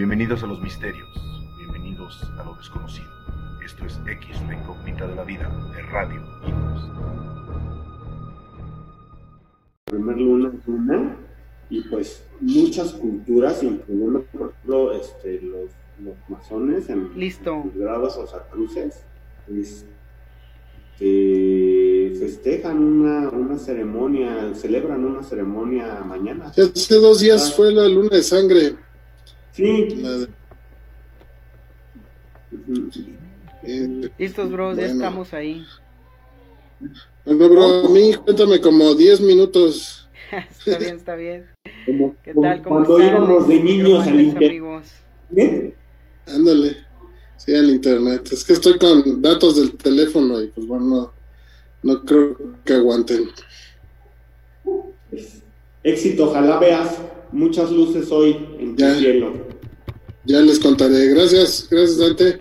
Bienvenidos a los misterios, bienvenidos a lo desconocido. Esto es X, la incógnita de la vida, de Radio Inos. primer luna es luna y pues muchas culturas, incluyendo por ejemplo este, los, los masones en Listo. grados o sacruces, este, festejan una, una ceremonia, celebran una ceremonia mañana. Hace dos días fue la luna de sangre. Sí, la de- eh, Listos, bros, ya Bueno. estamos ahí. bueno, bro, a mí cuéntame como 10 minutos. está bien, está bien. Como- ¿Qué tal? ¿Cómo cuando están? íbamos de niños al internet. amigos? Ándale. Sí, al internet. Es que estoy con datos del teléfono y pues bueno, no, no creo que aguanten. Éxito, ojalá veas muchas luces hoy en tu cielo. Ya les contaré. Gracias, gracias Dante.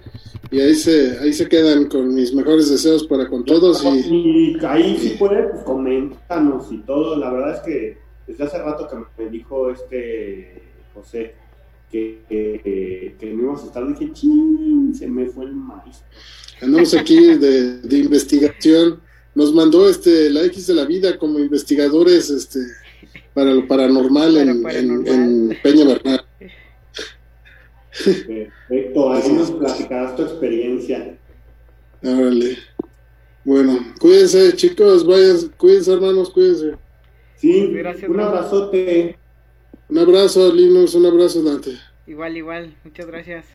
Y ahí se, ahí se quedan con mis mejores deseos para con todos y Y ahí si puedes, pues coméntanos y todo. La verdad es que desde hace rato que me dijo este José que, que, que no íbamos a estar, dije, ching, se me fue el maíz. andamos aquí de, de investigación. Nos mandó este la X de la vida como investigadores este para lo paranormal, Para en, paranormal. en, en Peña Bernal. Perfecto, ahí nos platicarás tu experiencia. Órale. Bueno, cuídense, chicos, vayan, cuídense, hermanos, cuídense. Sí, Gracias, un abrazote. Un abrazo, Linus, un abrazo, Dante. Igual, igual. Muchas gracias.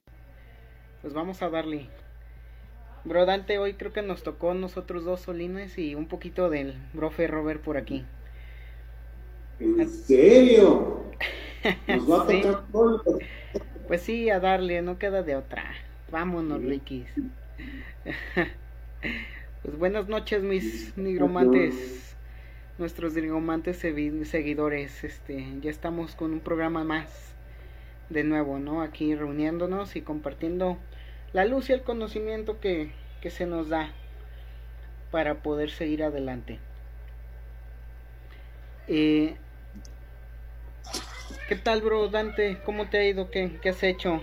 Pues vamos a darle. Bro Dante, hoy creo que nos tocó nosotros dos solines y un poquito del brofe Robert por aquí. ¿En serio? Nos va a Sí. tocar todo. Pues sí, a darle, no queda de otra. Vámonos, Rikis. pues buenas noches, mis nigromantes, nuestros nigromantes segui- seguidores. Este, ya estamos con un programa más de nuevo, ¿no? Aquí reuniéndonos y compartiendo la luz y el conocimiento que, que se nos da para poder seguir adelante. Eh, ¿Qué tal, bro Dante? ¿Cómo te ha ido? ¿Qué, qué has hecho?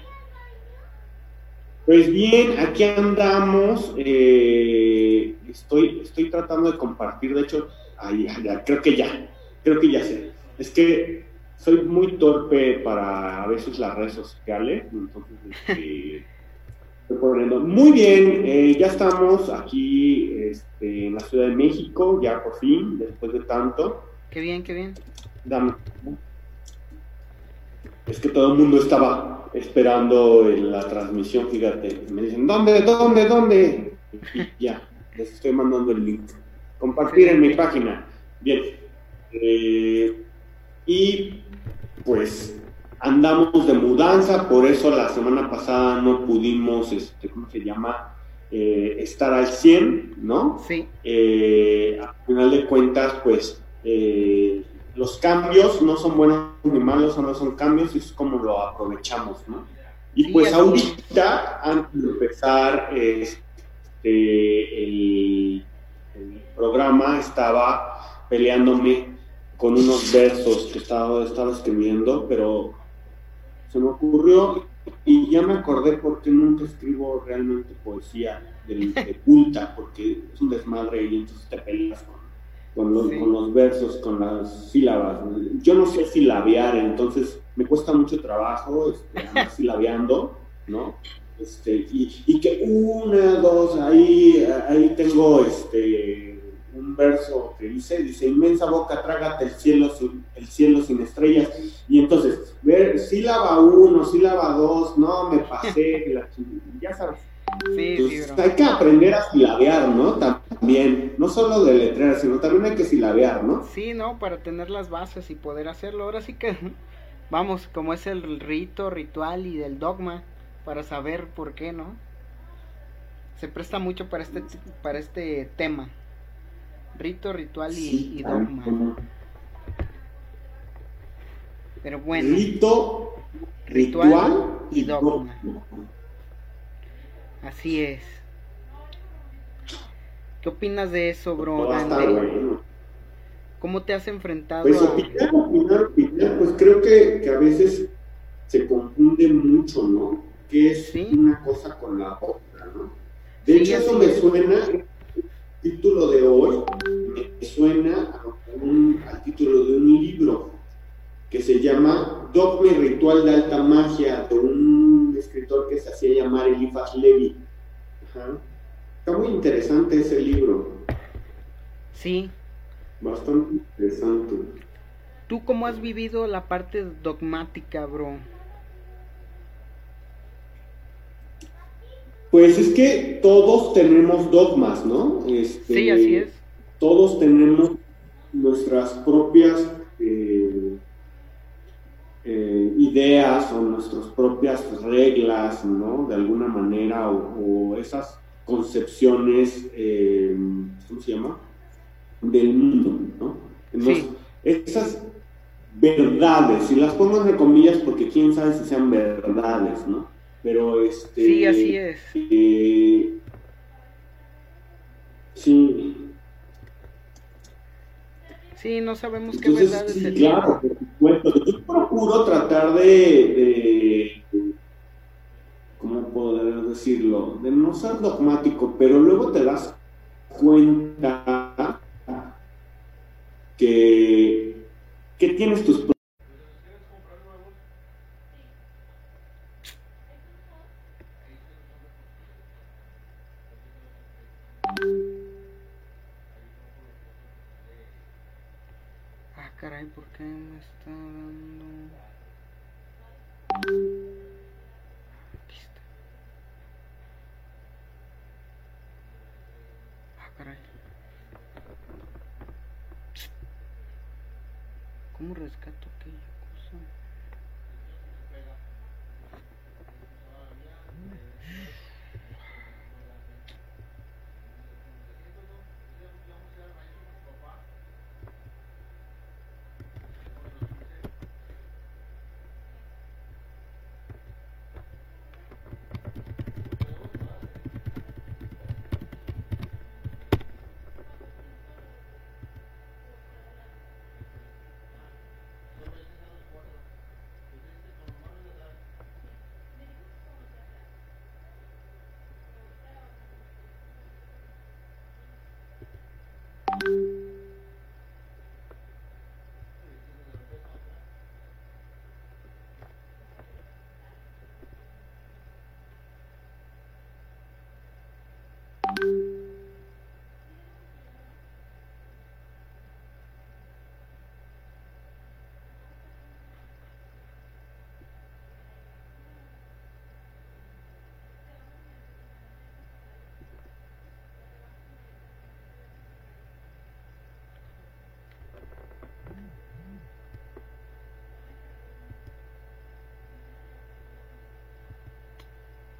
Pues bien, aquí andamos. eh, estoy, estoy tratando de compartir, de hecho, ahí, ya, creo que ya, creo que ya sé. Es que soy muy torpe para a veces las redes sociales, entonces este, estoy poniendo. Muy bien, eh, ya estamos aquí este, en la Ciudad de México, ya por fin, después de tanto. Qué bien, qué bien. Dame. Es que todo el mundo estaba esperando en la transmisión, fíjate. Me dicen, ¿dónde, dónde, dónde? Y ya, les estoy mandando el link. Compartir en mi página. Bien. Eh, y pues andamos de mudanza, por eso la semana pasada no pudimos, este, ¿cómo se llama? Eh, estar al 100, ¿no? Sí, eh, al final de cuentas, pues eh, los cambios no son buenos ni malos, solo son cambios y es como lo aprovechamos, ¿no? Y Sí, pues ahorita, antes de empezar este, el, el programa, estaba peleándome con unos versos que estaba, estaba escribiendo, pero se me ocurrió y ya me acordé porque nunca escribo realmente poesía de, de culta, porque es un desmadre y entonces te peleas con, con los, Sí. con los versos, con las sílabas. Yo no sé silabear, entonces me cuesta mucho trabajo este, andar silabeando, ¿no? Este, y, y que una, dos, ahí, ahí tengo este un verso que dice, dice, inmensa boca, trágate el cielo sin, el cielo sin estrellas. Y entonces, ver, sílaba uno, sílaba dos, no, me pasé, la ya sabes. Sí, sí, Entonces, bro. hay que aprender a silabear, ¿no? También, no solo de letrear, sino también hay que silabear, ¿no? Sí, ¿no? Para tener las bases y poder hacerlo. Ahora sí que, vamos, como es el rito, ritual y del dogma, para saber por qué, ¿no? Se presta mucho para este, para este tema. Rito, ritual y, Sí, y dogma. Pero bueno, Rito, Ritual ritual y dogma. Así es. ¿Qué opinas de eso, bro, bueno. ¿Cómo te has enfrentado Pues a... opinar, opinar, opinar, pues creo que, que a veces se confunde mucho, ¿no? Que es Sí. una cosa con la otra, ¿no? De Sí, hecho, eso me suena, el título de hoy, me suena a un- al título de un libro que se llama Dogma y Ritual de Alta Magia, de un escritor que se hacía llamar Eliphas Levi. Ajá. Está muy interesante ese libro, Sí. bastante interesante. ¿Tú cómo has vivido la parte dogmática, bro? Pues es que todos tenemos dogmas, ¿no? Este, Sí, así es. Todos tenemos nuestras propias eh, eh, ideas o nuestras propias reglas, ¿no? De alguna manera, o, o esas concepciones, eh, ¿cómo se llama? Del mundo, ¿no? Entonces, Sí. esas verdades, y las pongo entre comillas porque quién sabe si sean verdades, ¿no? Pero este... Sí, así es. eh, sí, Sí, no sabemos qué verdades sí, claro, por supuesto. Procuro tratar de, de, ¿cómo poder decirlo? De no ser dogmático, pero luego te das cuenta que, que tienes tus Ah, caray, ¿por qué me está dando...? Aquí está. Ah, caray. ¿Cómo rescato aquella cosa?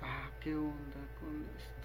Ah, ¿qué onda con esto?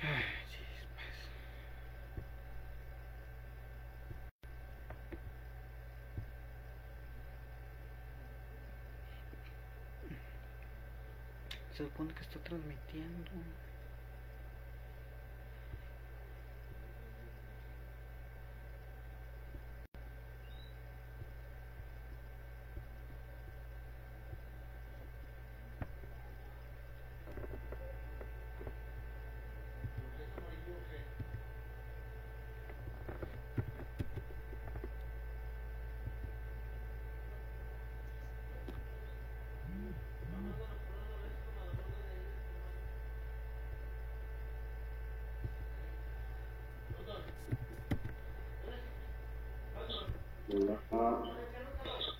Ay, chispas. Se supone que está transmitiendo.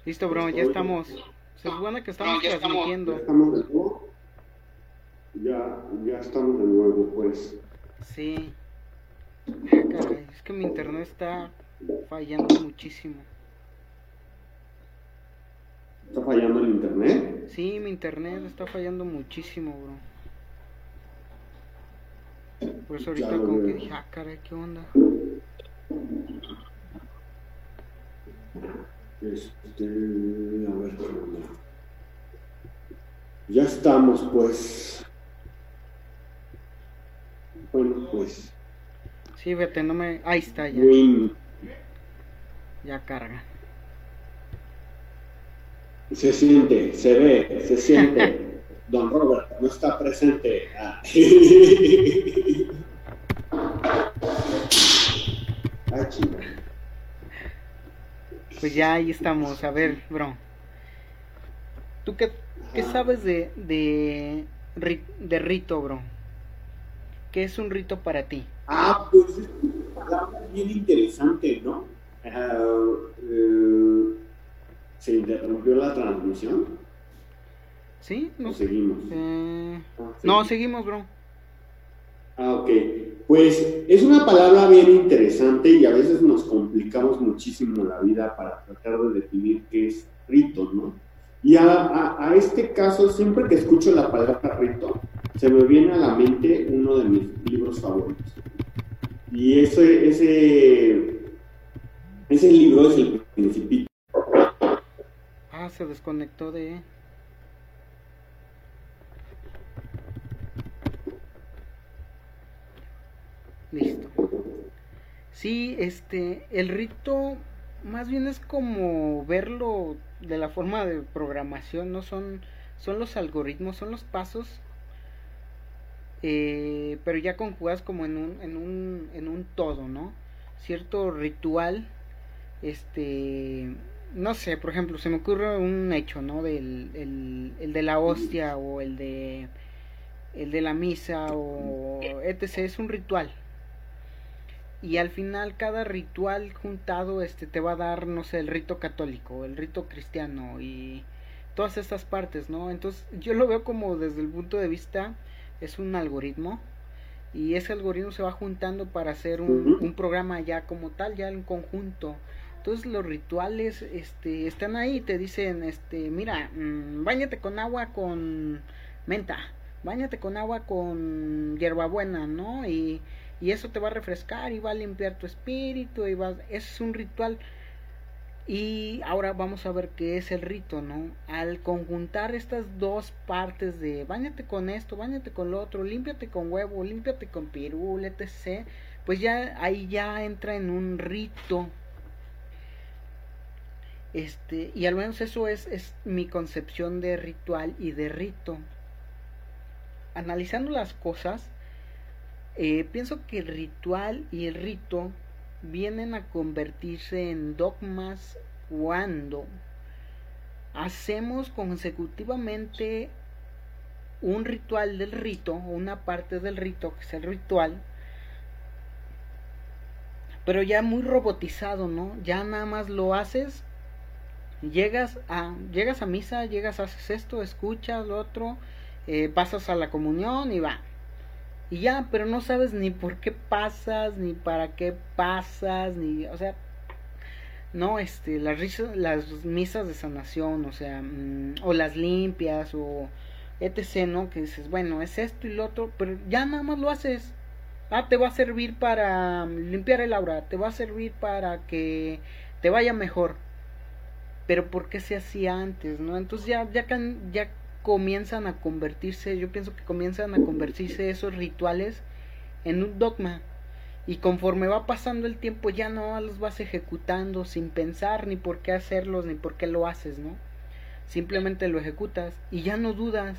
Listo, bro, ya estamos. Se supone que estamos Ya transmitiendo. estamos de nuevo. Ya, ya estamos de nuevo, pues. Sí. Ah, caray, es que mi internet está fallando muchísimo. ¿Está fallando el internet? Sí, mi internet está fallando muchísimo, bro. Por eso ahorita Ya como que dije, ah, caray, ¿qué onda? Este, a ver, ¿qué onda? Ya estamos, pues. Bueno, pues. Sí, vete, no me... Ahí está, ya. Win. Ya carga. Se siente, se ve, se siente. Don Robert no está presente. Ah. Ah, chinga. Pues ya ahí estamos. A ver, bro. ¿Tú qué, qué sabes de, de, ri- de rito, bro? ¿Qué es un rito para ti? Ah, pues es una palabra bien interesante, ¿no? Ah, eh, ¿Se interrumpió la transmisión? ¿Sí? ¿O No seguimos? Eh, Ah, No, seguimos, bro. Ah, ok. Pues es una palabra bien interesante y a veces nos complicamos muchísimo la vida para tratar de definir qué es rito, ¿no? Y a, este caso, siempre que escucho la palabra rito, se me viene a la mente uno de mis libros favoritos. Y ese, ese, ese libro es El Principito. Ah, se desconectó de... Listo. Sí, este, el rito más bien es como verlo de la forma de programación, no son, son los algoritmos, son los pasos, eh, pero ya conjugados como en un, en un, en un todo, ¿no? Cierto ritual, este, no sé, por ejemplo, se me ocurre un hecho, ¿no? Del el, el de la hostia o el de el de la misa o etc. Es un ritual. Y al final cada ritual juntado este te va a dar, no sé, el rito católico, el rito cristiano y todas estas partes, ¿no? Entonces yo lo veo como desde el punto de vista es un algoritmo y ese algoritmo se va juntando para hacer un, programa ya como tal, ya en conjunto. Entonces los rituales este, están ahí, te dicen, este, mira, mm, báñate con agua con menta, báñate con agua con hierbabuena, ¿no? Y, y eso te va a refrescar y va a limpiar tu espíritu y va, es un ritual. Y ahora vamos a ver qué es el rito, ¿no? Al conjuntar estas dos partes de bañate con esto, bañate con lo otro, límpiate con huevo, límpiate con pirul, etc. Pues ya ahí ya entra en un rito. Este, y al menos eso es, es mi concepción de ritual y de rito. Analizando las cosas, eh, pienso que el ritual y el rito vienen a convertirse en dogmas cuando hacemos consecutivamente un ritual del rito, una parte del rito, que es el ritual, pero ya muy robotizado, ¿no? Ya nada más lo haces, llegas a, llegas a misa, llegas, haces esto, escuchas lo otro, eh, pasas a la comunión y va. Y ya, pero no sabes ni por qué pasas, ni para qué pasas, ni, o sea, no, este, las, las misas de sanación, o sea, mm, o las limpias, o etc., ¿no? Que dices, bueno, es esto y lo otro, pero ya nada más lo haces. Ah, te va a servir para mm, limpiar el aura, te va a servir para que te vaya mejor. Pero ¿por qué se hacía antes, no? Entonces ya, ya, ya comienzan a convertirse, yo pienso que comienzan a convertirse esos rituales en un dogma. Y conforme va pasando el tiempo ya no los vas ejecutando sin pensar ni por qué hacerlos ni por qué lo haces, ¿no? Simplemente lo ejecutas y ya no dudas.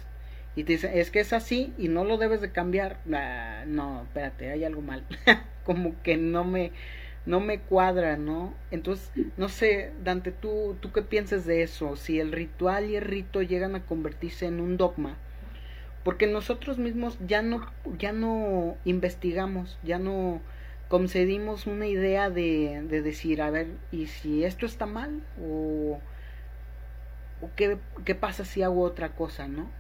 Y te dicen, es que es así y no lo debes de cambiar. Ah, no, espérate, hay algo mal. Como que no me, no me cuadra, ¿no? Entonces, no sé, Dante, ¿tú, ¿tú qué piensas de eso? Si el ritual y el rito llegan a convertirse en un dogma. Porque nosotros mismos ya no, ya no investigamos, ya no concedimos una idea de, de decir, a ver, ¿y si esto está mal? O, ¿O qué, qué pasa si hago otra cosa, no?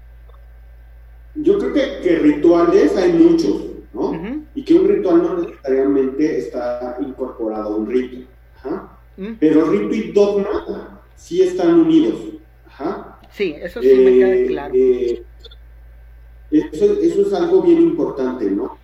Yo creo que, que rituales hay muchos, ¿no? Y que un ritual no necesariamente está incorporado a un rito. Ajá. Pero rito y dogma sí están unidos. Ajá. Sí, eso sí me queda eh, claro. Eh, eso, eso, es algo bien importante, ¿no?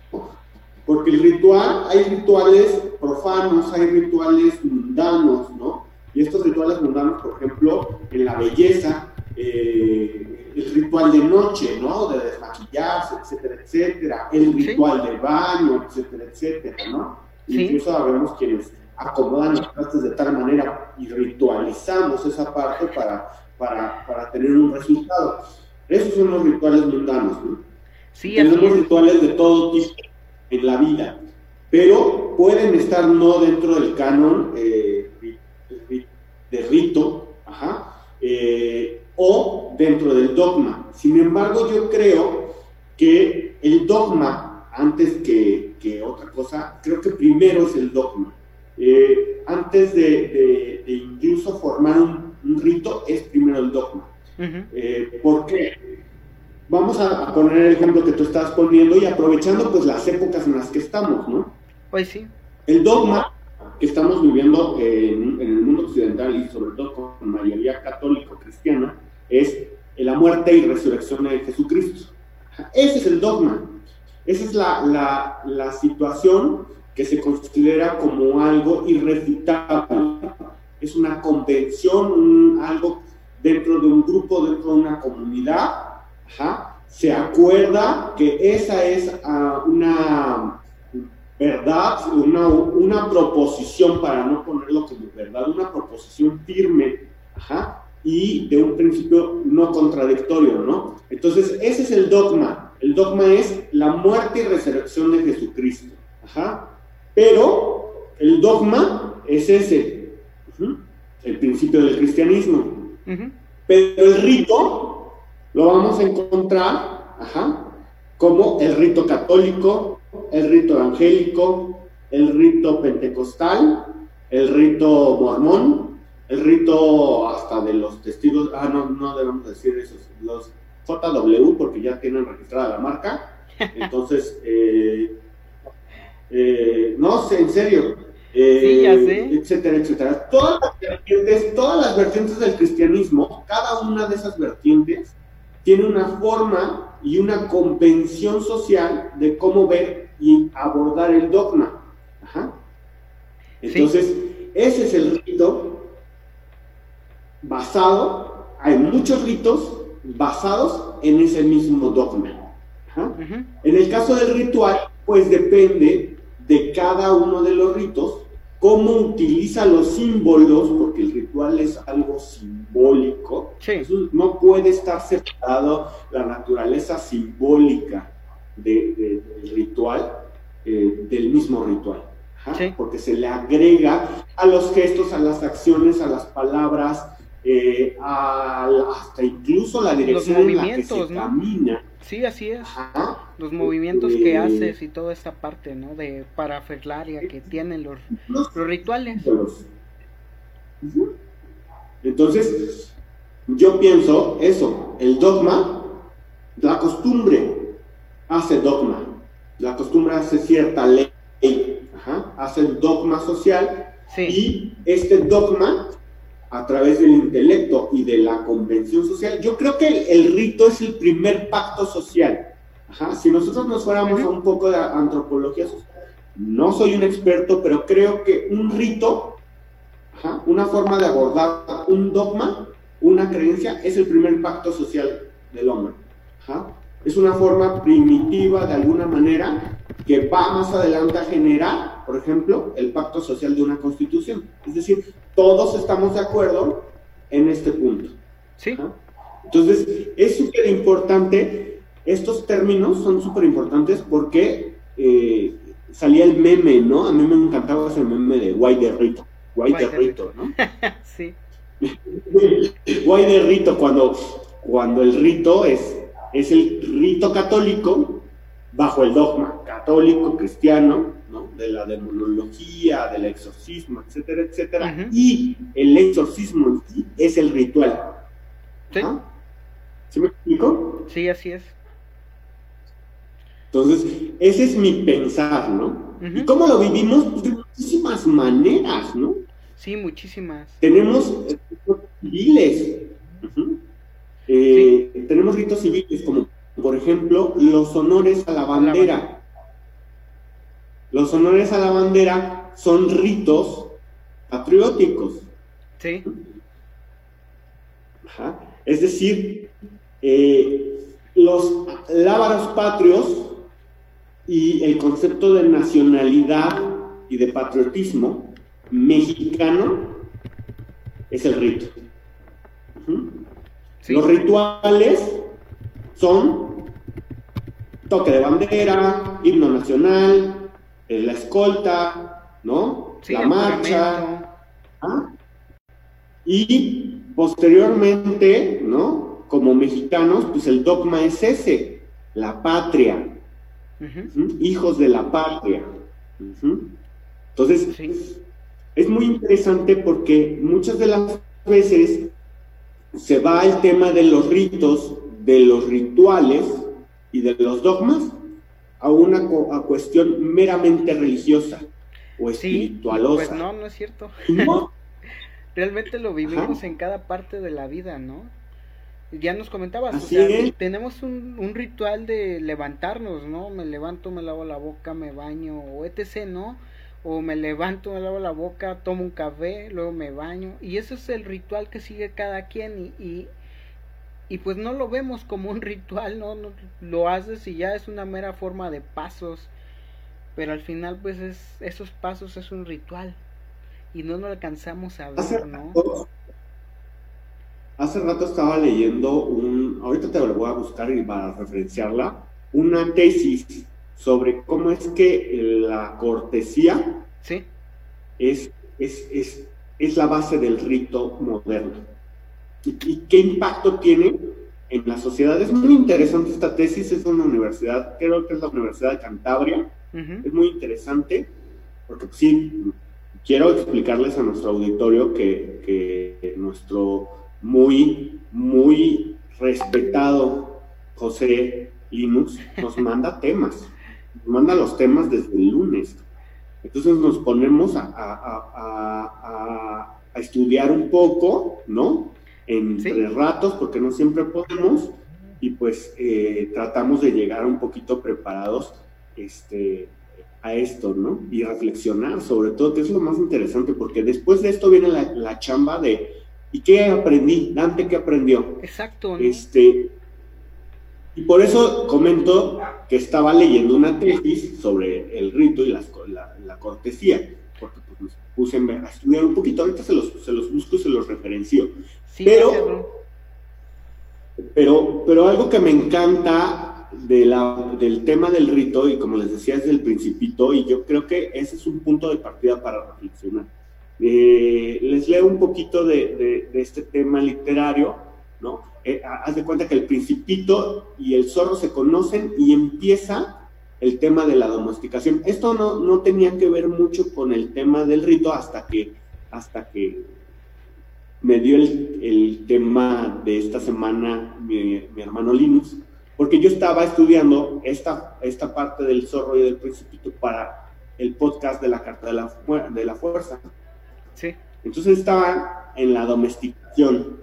Porque el ritual, hay rituales profanos, hay rituales mundanos, ¿no? Y estos rituales mundanos, por ejemplo, en la belleza, eh, el ritual de noche, ¿no? De desmaquillarse, etcétera, etcétera, el ritual de baño, etcétera, etcétera, ¿no? Incluso sabemos quienes acomodan las partes de tal manera y ritualizamos esa parte para, para, para tener un resultado. Esos son los rituales mundanos, ¿no? Sí, Tenemos rituales de todo tipo en la vida, pero pueden estar no dentro del canon eh, de rito, eh, o dentro del dogma. Sin embargo, yo creo que el dogma, antes que, otra cosa, creo que primero es el dogma. Eh, antes de, incluso formar un, rito, es primero el dogma. ¿Por qué? Vamos a, poner el ejemplo que tú estás poniendo y aprovechando pues las épocas en las que estamos, ¿no? Pues sí. El dogma que estamos viviendo en, el mundo occidental y sobre todo con mayoría católico-cristiana es la muerte y resurrección de Jesucristo. Ese es el dogma. Esa es la, la situación que se considera como algo irrefutable. Es una convención, algo dentro de un grupo, dentro de una comunidad, se acuerda que esa es ah, una verdad, una, una, proposición, para no ponerlo como verdad, una proposición firme, y de un principio no contradictorio, ¿no? Entonces, ese es el dogma. El dogma es la muerte y resurrección de Jesucristo, Pero el dogma es ese, el principio del cristianismo. Pero el rito lo vamos a encontrar como el rito católico, el rito evangélico, el rito pentecostal, el rito mormón, el rito hasta de los testigos, ah, no, no debemos decir eso, los JW, porque ya tienen registrada la marca. Entonces, eh, eh, no sé, en serio. Eh, etcétera, etcétera. Todas las, vertientes, todas las vertientes del cristianismo, cada una de esas vertientes tiene una forma y una convención social de cómo ver y abordar el dogma. Entonces, ese es el rito basado, hay muchos ritos basados en ese mismo dogma. En el caso del ritual, pues depende de cada uno de los ritos cómo utiliza los símbolos, porque el ritual es algo simbólico. no puede estar separado la naturaleza simbólica del ritual eh, del mismo ritual. Porque se le agrega a los gestos, a las acciones, a las palabras, eh, hasta incluso la dirección en la que se camina. Sí, así es. Los movimientos que eh, haces y toda esta parte, ¿no? De parafernalia que tienen los, los rituales. Entonces, yo pienso eso, el dogma, la costumbre hace dogma, la costumbre hace cierta ley, hace el dogma social y este dogma a través del intelecto y de la convención social. Yo creo que el, rito es el primer pacto social. Si nosotros nos fuéramos a un poco de antropología social, no soy un experto, pero creo que un rito, una forma de abordar un dogma, una creencia, es el primer pacto social del hombre. Es una forma primitiva, de alguna manera, que va más adelante a generar, por ejemplo, el pacto social de una constitución. Es decir, todos estamos de acuerdo en este punto. Sí. Entonces, es súper importante, estos términos son súper importantes porque eh, salía el meme, ¿no? A mí me encantaba ese meme de guay de rito, guay, de, rito, ¿no? sí. guay de rito, cuando, cuando el rito es, es el rito católico bajo el dogma católico, cristiano, de la demonología, del exorcismo, etcétera, etcétera. Y el exorcismo es el ritual. Sí. ¿Sí me explico? Sí, así es. Entonces, ese es mi pensar, ¿no? ¿Y cómo lo vivimos? Pues de muchísimas maneras, ¿no? Sí, muchísimas. Tenemos ritos civiles. Eh, tenemos ritos civiles como, por ejemplo, los honores a la bandera. Los honores a la bandera son ritos patrióticos. Sí. Es decir, eh, los lábaros patrios y el concepto de nacionalidad y de patriotismo mexicano es el rito. Los rituales son toque de bandera, himno nacional, la escolta, ¿no? la marcha. ¿ah? Y posteriormente, ¿no? Como mexicanos, pues el dogma es ese, la patria, hijos de la patria. Entonces, es muy interesante porque muchas de las veces se va al tema de los ritos, de los rituales y de los dogmas a una cuestión meramente religiosa o espiritualosa. pues no, no es cierto. Realmente lo vivimos en cada parte de la vida, ¿no? ya nos comentabas, tenemos un, un, ritual de levantarnos, ¿no? Me levanto, me lavo la boca, me baño, o etc., ¿no? O me levanto, me lavo la boca, tomo un café, luego me baño. Y ese es el ritual que sigue cada quien y, y, y pues no lo vemos como un ritual, ¿no? Lo haces y ya es una mera forma de pasos. Pero al final pues es, esos pasos es un ritual. Y no nos alcanzamos a ver, ¿no? Hace rato estaba leyendo un, ahorita te lo voy a buscar y para referenciarla, una tesis sobre cómo es que la cortesía ¿Sí? es, es, es, la base del rito moderno. ¿Y, qué impacto tiene en la sociedad? Es muy interesante esta tesis, es una universidad, creo que es la Universidad de Cantabria, es muy interesante, porque sí, quiero explicarles a nuestro auditorio que, que nuestro muy, muy respetado José Linux nos manda temas, nos manda los temas desde el lunes. Entonces nos ponemos a, estudiar un poco, ¿no? Entre ratos, porque no siempre podemos, y pues eh, tratamos de llegar un poquito preparados este, a esto, ¿no? Y reflexionar sobre todo, que es lo más interesante, porque después de esto viene la chamba de ¿Y qué aprendí? Dante, ¿qué aprendió? Exacto. Este, y por eso comento que estaba leyendo una tesis sobre el rito y la, cortesía, porque pues, me puse a estudiar un poquito, ahorita se los, se los busco y se los referencio. Pero, pero, pero algo que me encanta de la, del tema del rito, y como les decía desde el principito, y yo creo que ese es un punto de partida para reflexionar eh, les leo un poquito de, este tema literario, ¿no? Eh, haz de cuenta que el principito y el zorro se conocen y empieza el tema de la domesticación. Esto no, no tenía que ver mucho con el tema del rito hasta que, hasta que me dio el, tema de esta semana mi, hermano Linus, porque yo estaba estudiando esta, esta parte del zorro y del principito para el podcast de la Carta de la, de la Fuerza. Entonces estaban en la domesticación,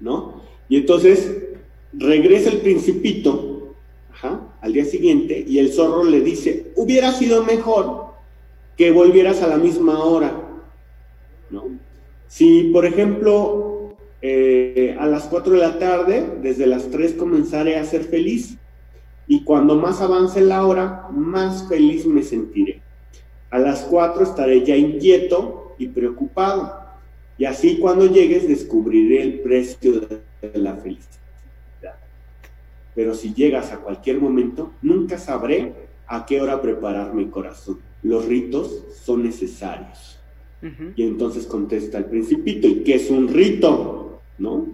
¿no? Y entonces regresa el principito al día siguiente y el zorro le dice, hubiera sido mejor que volvieras a la misma hora, ¿no? Si, por ejemplo, eh, a las 4 de la tarde, desde las 3 comenzaré a ser feliz y cuando más avance la hora, más feliz me sentiré. A las 4 estaré ya inquieto y preocupado. Y así cuando llegues descubriré el precio de la felicidad. Pero si llegas a cualquier momento, nunca sabré a qué hora preparar mi corazón. Los ritos son necesarios. Y entonces contesta el principito, ¿y qué es un rito? ¿No?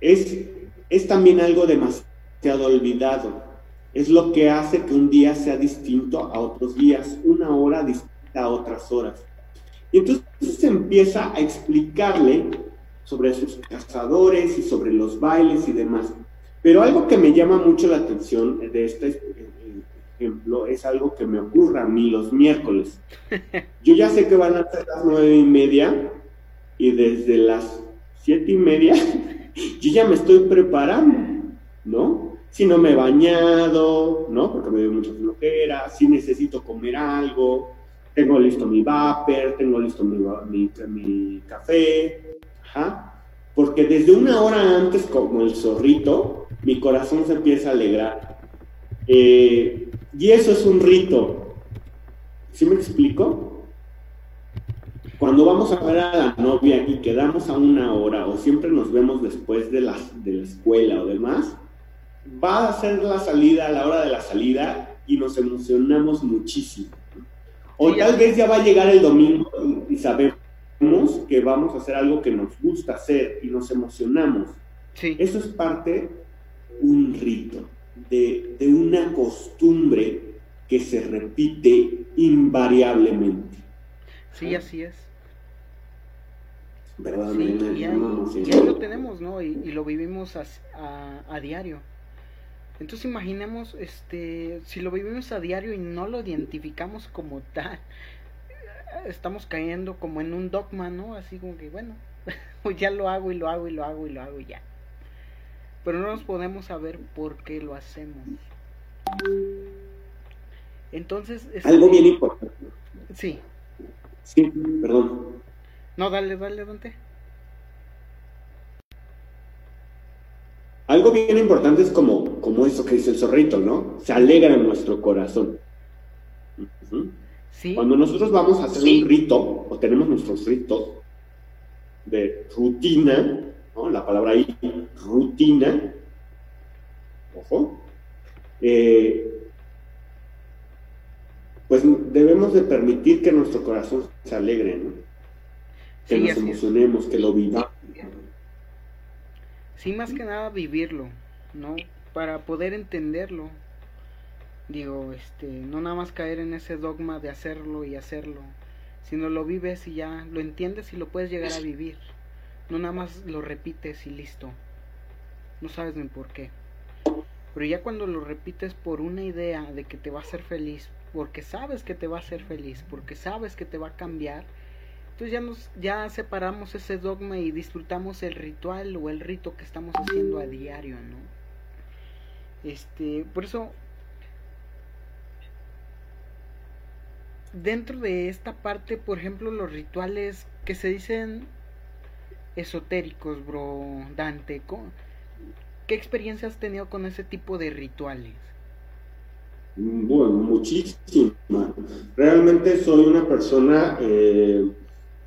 Es, es también algo demasiado olvidado. Es lo que hace que un día sea distinto a otros días, una hora distinta a otras horas. Y entonces se empieza a explicarle sobre sus cazadores y sobre los bailes y demás. Pero algo que me llama mucho la atención de este ejemplo es algo que me ocurre a mí los miércoles. Yo ya sé que van a ser las nueve y media y desde las siete y media yo ya me estoy preparando, ¿no? Si no me he bañado, ¿no? Porque me dio mucha flojera, si necesito comer algo, tengo listo mi vapor, tengo listo mi, mi, mi café, Ajá. porque desde una hora antes, como el zorrito, mi corazón se empieza a alegrar. Eh, y eso es un rito. ¿Sí me explico? Cuando vamos a ver a la novia y quedamos a una hora o siempre nos vemos después de la, de la escuela o demás, va a ser la salida a la hora de la salida y nos emocionamos muchísimo. O tal vez ya va a llegar el domingo y sabemos que vamos a hacer algo que nos gusta hacer y nos emocionamos. Eso es parte un rito, de, una costumbre que se repite invariablemente. Sí, así es. ¿Verdad? y, ahí, lo tenemos, ¿no? Y, lo vivimos a, a diario. Entonces imaginemos, este, si lo vivimos a diario y no lo identificamos como tal, estamos cayendo como en un dogma, ¿no? Así como que, bueno, pues ya lo hago y lo hago y lo hago y lo hago y ya. Pero no nos podemos saber por qué lo hacemos. Entonces... Algo bien importante. Sí. Sí, perdón. No, dale, dale, Dante. Algo bien importante es como, como eso que dice el zorrito, ¿no? Se alegra en nuestro corazón. Cuando nosotros vamos a hacer un rito, o tenemos nuestros ritos de rutina, ¿no? la palabra ahí, rutina, ojo, eh, pues debemos de permitir que nuestro corazón se alegre, ¿no? que nos emocionemos, que lo vivamos. Sí, más que nada vivirlo, ¿no? Para poder entenderlo. Digo, este, no nada más caer en ese dogma de hacerlo y hacerlo, sino lo vives y ya lo entiendes y lo puedes llegar a vivir. No nada más lo repites y listo. No sabes ni por qué. Pero ya cuando lo repites por una idea de que te va a hacer feliz, porque sabes que te va a hacer feliz, porque sabes que te va a cambiar, entonces ya nos ya separamos ese dogma y disfrutamos el ritual o el rito que estamos haciendo a diario, ¿no? Este, por eso dentro de esta parte, por ejemplo, los rituales que se dicen esotéricos, bro, Dante, ¿qué experiencia has tenido con ese tipo de rituales? Bueno, muchísima. Realmente soy una persona eh,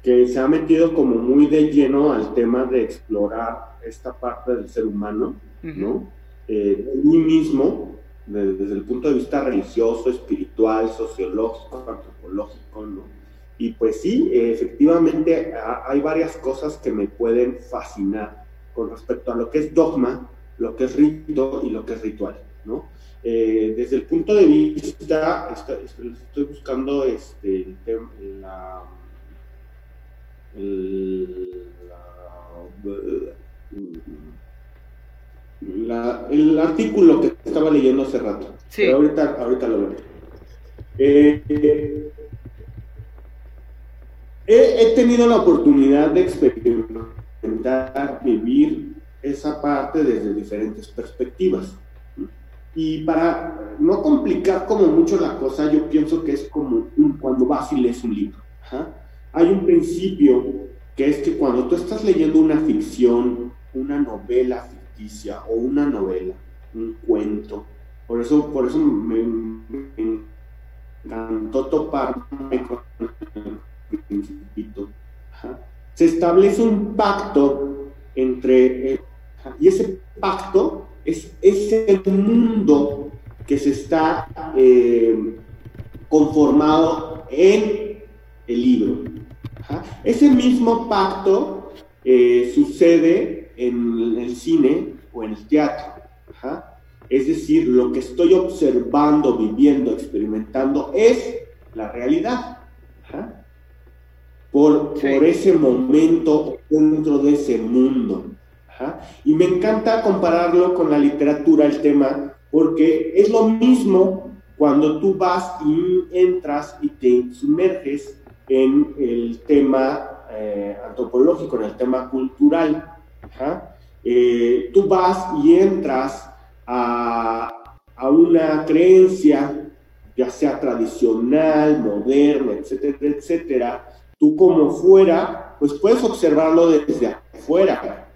que se ha metido como muy de lleno al tema de explorar esta parte del ser humano, ¿no? Eh, mí mismo, desde el punto de vista religioso, espiritual, sociológico, antropológico, ¿no? Y pues sí, efectivamente hay varias cosas que me pueden fascinar con respecto a lo que es dogma, lo que es rito y lo que es ritual, ¿no? Eh, desde el punto de vista, estoy buscando este, la el artículo que estaba leyendo hace rato. Pero ahorita, ahorita lo veo. Eh, he, tenido la oportunidad de experimentar, vivir esa parte desde diferentes perspectivas. Y para no complicar como mucho la cosa, yo pienso que es como cuando vas y lees un libro hay un principio que es que cuando tú estás leyendo una ficción, una novela ficticia o una novela, un cuento, por eso, por eso me, encantó toparme con Se establece un pacto entre, y ese pacto es ese mundo que se está eh, conformado en el libro. Ese mismo pacto eh, sucede en el cine o en el teatro. Es decir, lo que estoy observando, viviendo, experimentando es la realidad. Por, por ese momento dentro de ese mundo. Y me encanta compararlo con la literatura, el tema, porque es lo mismo cuando tú vas y entras y te sumerges en el tema eh, antropológico, en el tema cultural. Eh, tú vas y entras a, a una creencia, ya sea tradicional, moderna, etcétera, etcétera, tú como fuera, pues puedes observarlo desde afuera.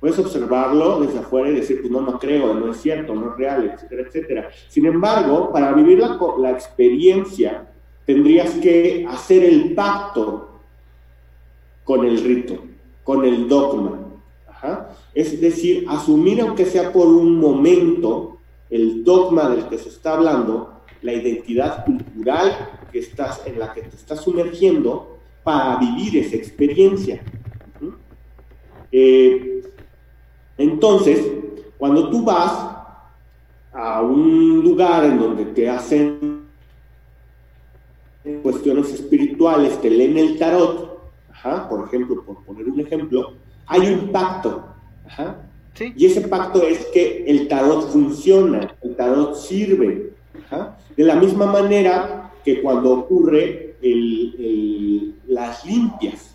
Puedes observarlo desde afuera y decir, pues no, no creo, no es cierto, no es real, etcétera, etcétera. Sin embargo, para vivir la, la experiencia, tendrías que hacer el pacto con el rito, con el dogma. Es decir, asumir, aunque sea por un momento, el dogma del que se está hablando, la identidad cultural que estás, en la que te estás sumergiendo para vivir esa experiencia. Eh, entonces, cuando tú vas a un lugar en donde te hacen cuestiones espirituales, te leen el tarot, por ejemplo, por poner un ejemplo, hay un pacto. Y ese pacto es que el tarot funciona, el tarot sirve. De la misma manera que cuando ocurre las limpias,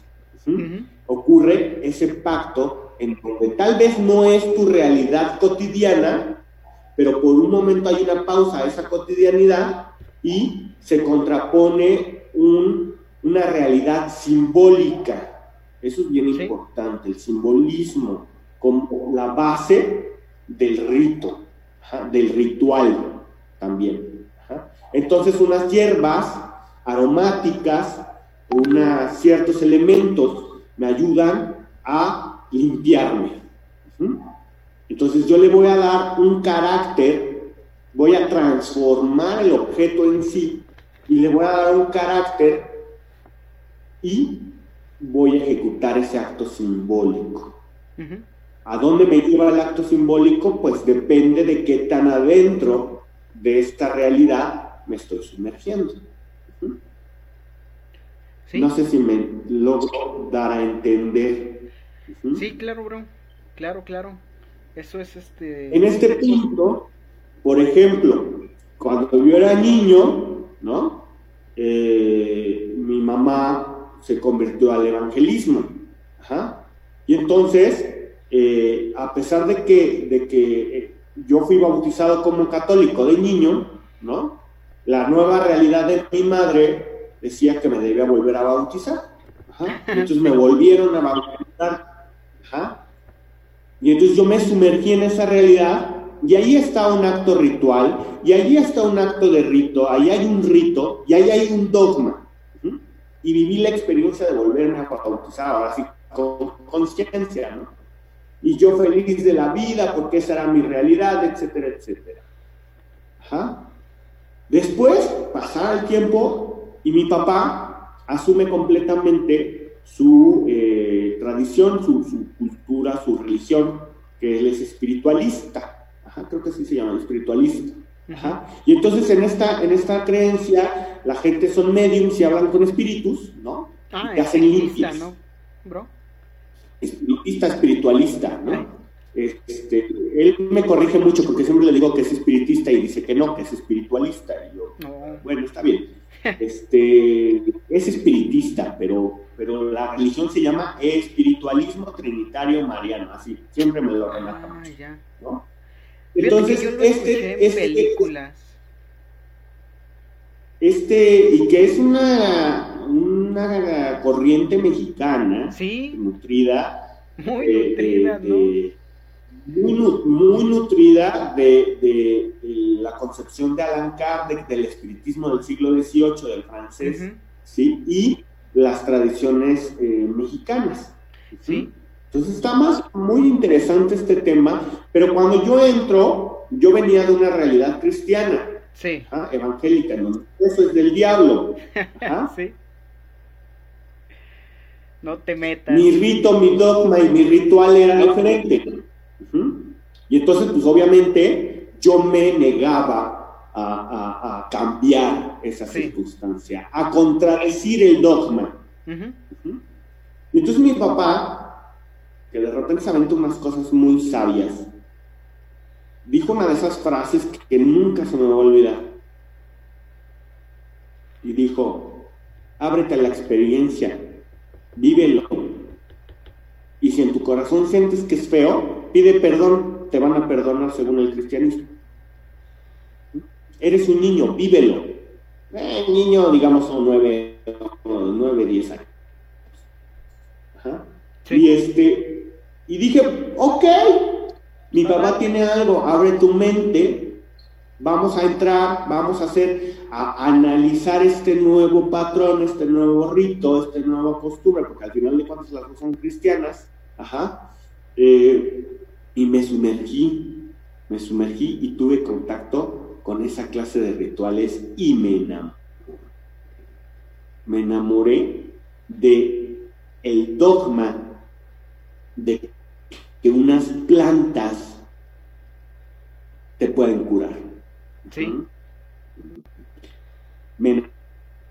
ocurre ese pacto en donde tal vez no es tu realidad cotidiana, pero por un momento hay una pausa a esa cotidianidad y se contrapone una realidad simbólica. Eso es bien importante, el simbolismo como la base del rito, del ritual también. Entonces unas hierbas aromáticas, ciertos elementos me ayudan a limpiarme. Entonces yo le voy a dar un carácter, voy a transformar el objeto en sí y le voy a dar un carácter y voy a ejecutar ese acto simbólico. ¿A dónde me lleva el acto simbólico? Pues depende de qué tan adentro de esta realidad me estoy sumergiendo. No sé si me logro dar a entender. Sí, claro, bro. Claro, claro. Eso es este. En este punto, por ejemplo, cuando yo era niño, ¿no? Eh, mi mamá se convirtió al evangelismo. Y entonces, eh, a pesar de que, de que eh, yo fui bautizado como católico de niño, ¿no? La nueva realidad de mi madre decía que me debía volver a bautizar. Entonces me volvieron a bautizar. Y entonces yo me sumergí en esa realidad y ahí está un acto ritual, y ahí está un acto de rito, ahí hay un rito, y ahí hay un dogma. Y viví la experiencia de volverme a bautizar, ahora sí, con conciencia, ¿no? Y yo feliz de la vida porque esa era mi realidad, etcétera, etcétera. Después, pasar el tiempo y mi papá asume completamente su eh, tradición, su, cultura, su religión, que él es espiritualista. creo que así se llama, espiritualista. Y entonces en esta, en esta creencia, la gente son mediums y hablan con espíritus, ¿no? Ah, y hacen limpias. ¿no, bro? Espiritista, espiritualista, ¿no? Este, él me corrige mucho porque siempre le digo que es espiritista y dice que no, que es espiritualista. Y yo, bueno, está bien. Este, es espiritista, pero, pero la religión se llama espiritualismo trinitario mariano, así, siempre me lo relata. Ah, ¿no? Entonces, este, este, películas. Este, y que es una una corriente mexicana nutrida. Muy eh, nutrida, muy, nutrida de, la concepción de Alan Kardec, del espiritismo del siglo XVIII, del francés, ¿sí? y las tradiciones eh, mexicanas. ¿sí? Entonces está más muy interesante este tema, pero cuando yo entro, yo venía de una realidad cristiana, evangélica, eso es del diablo. sí. No te metas. Mi rito, mi dogma y mi ritual era diferente. Y entonces, pues obviamente, yo me negaba a, cambiar esa circunstancia, a contradecir el dogma. Y entonces mi papá, que de repente se aventó unas cosas muy sabias, dijo una de esas frases que nunca se me va a olvidar. Y dijo, ábrete a la experiencia, vívelo. Y si en tu corazón sientes que es feo, pide perdón, te van a perdonar según el cristianismo. Eres un niño, vívelo. Eh, niño, digamos, son nueve, nueve, diez años. Y este, y dije, ok, mi papá tiene algo, abre tu mente, vamos a entrar, vamos a hacer, a analizar este nuevo patrón, este nuevo rito, esta nueva postura, porque al final de cuentas las dos son cristianas, ajá, eh, y me sumergí, me sumergí y tuve contacto con esa clase de rituales y me enamoré. Me enamoré de el dogma de que unas plantas te pueden curar. Sí. Me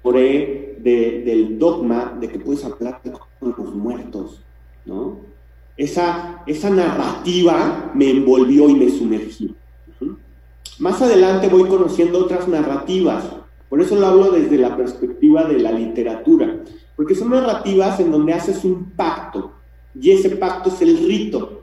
enamoré del dogma de que puedes hablar con los muertos, ¿no? Esa, esa narrativa me envolvió y me sumergió. Más adelante voy conociendo otras narrativas, por eso lo hablo desde la perspectiva de la literatura, porque son narrativas en donde haces un pacto, y ese pacto es el rito.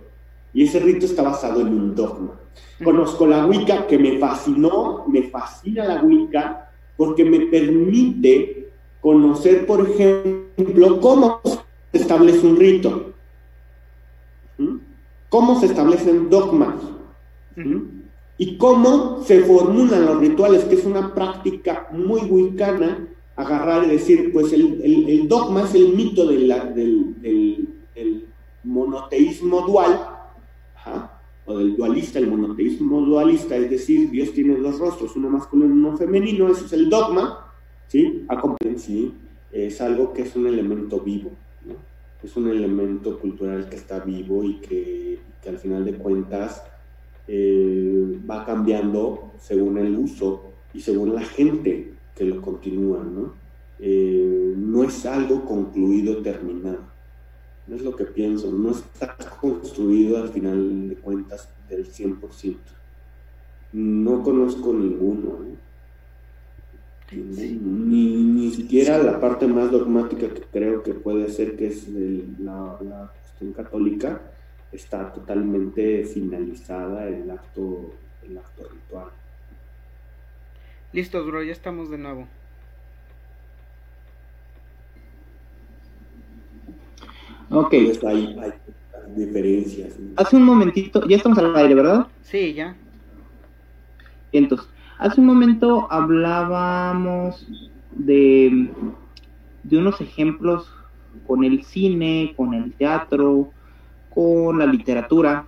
Y ese rito está basado en un dogma. Conozco la Wicca que me fascinó, me fascina la Wicca porque me permite conocer, por ejemplo, cómo se establece un rito, ¿Mm? cómo se establecen dogmas ¿Mm? y cómo se formulan los rituales, que es una práctica muy wicana, agarrar y decir, pues el, dogma es el mito del, del monoteísmo dual, o del dualista, el monoteísmo dualista, es decir, Dios tiene dos rostros, uno masculino y uno femenino, ese es el dogma, ¿sí? ¿sí? Es algo que es un elemento vivo, Es un elemento cultural que está vivo y que, al final de cuentas eh, va cambiando según el uso y según la gente que lo continúa, ¿no? Eh, no es algo concluido, terminado es lo que pienso, no está construido al final de cuentas del 100%. No conozco ninguno, Ni, siquiera la parte más dogmática que creo que puede ser, que es la, cuestión católica, está totalmente finalizada el acto, el acto ritual. Listo, bro, ya estamos de nuevo. Ok. hay, diferencias. Hace un momentito, ya estamos al aire, ¿verdad? Sí, ya. Entonces, hace un momento hablábamos de, de unos ejemplos con el cine, con el teatro, con la literatura.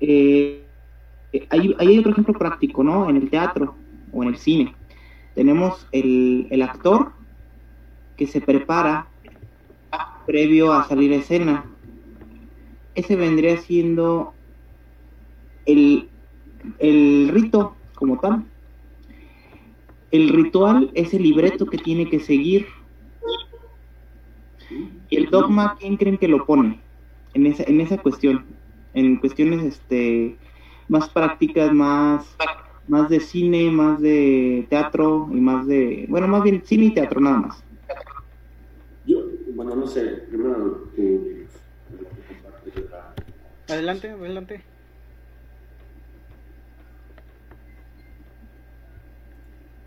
Eh, hay, hay, otro ejemplo práctico, ¿no? En el teatro o en el cine. Tenemos el, el actor que se prepara previo a salir escena. Ese vendría siendo el, el rito como tal. El ritual es el libreto que tiene que seguir. Y el dogma, ¿quién creen que lo pone? En esa, en esa cuestión. En cuestiones este, más prácticas, más, más de cine, más de teatro y más de. Bueno, más bien cine y teatro nada más. Bueno, no sé, primero tú. Adelante, adelante.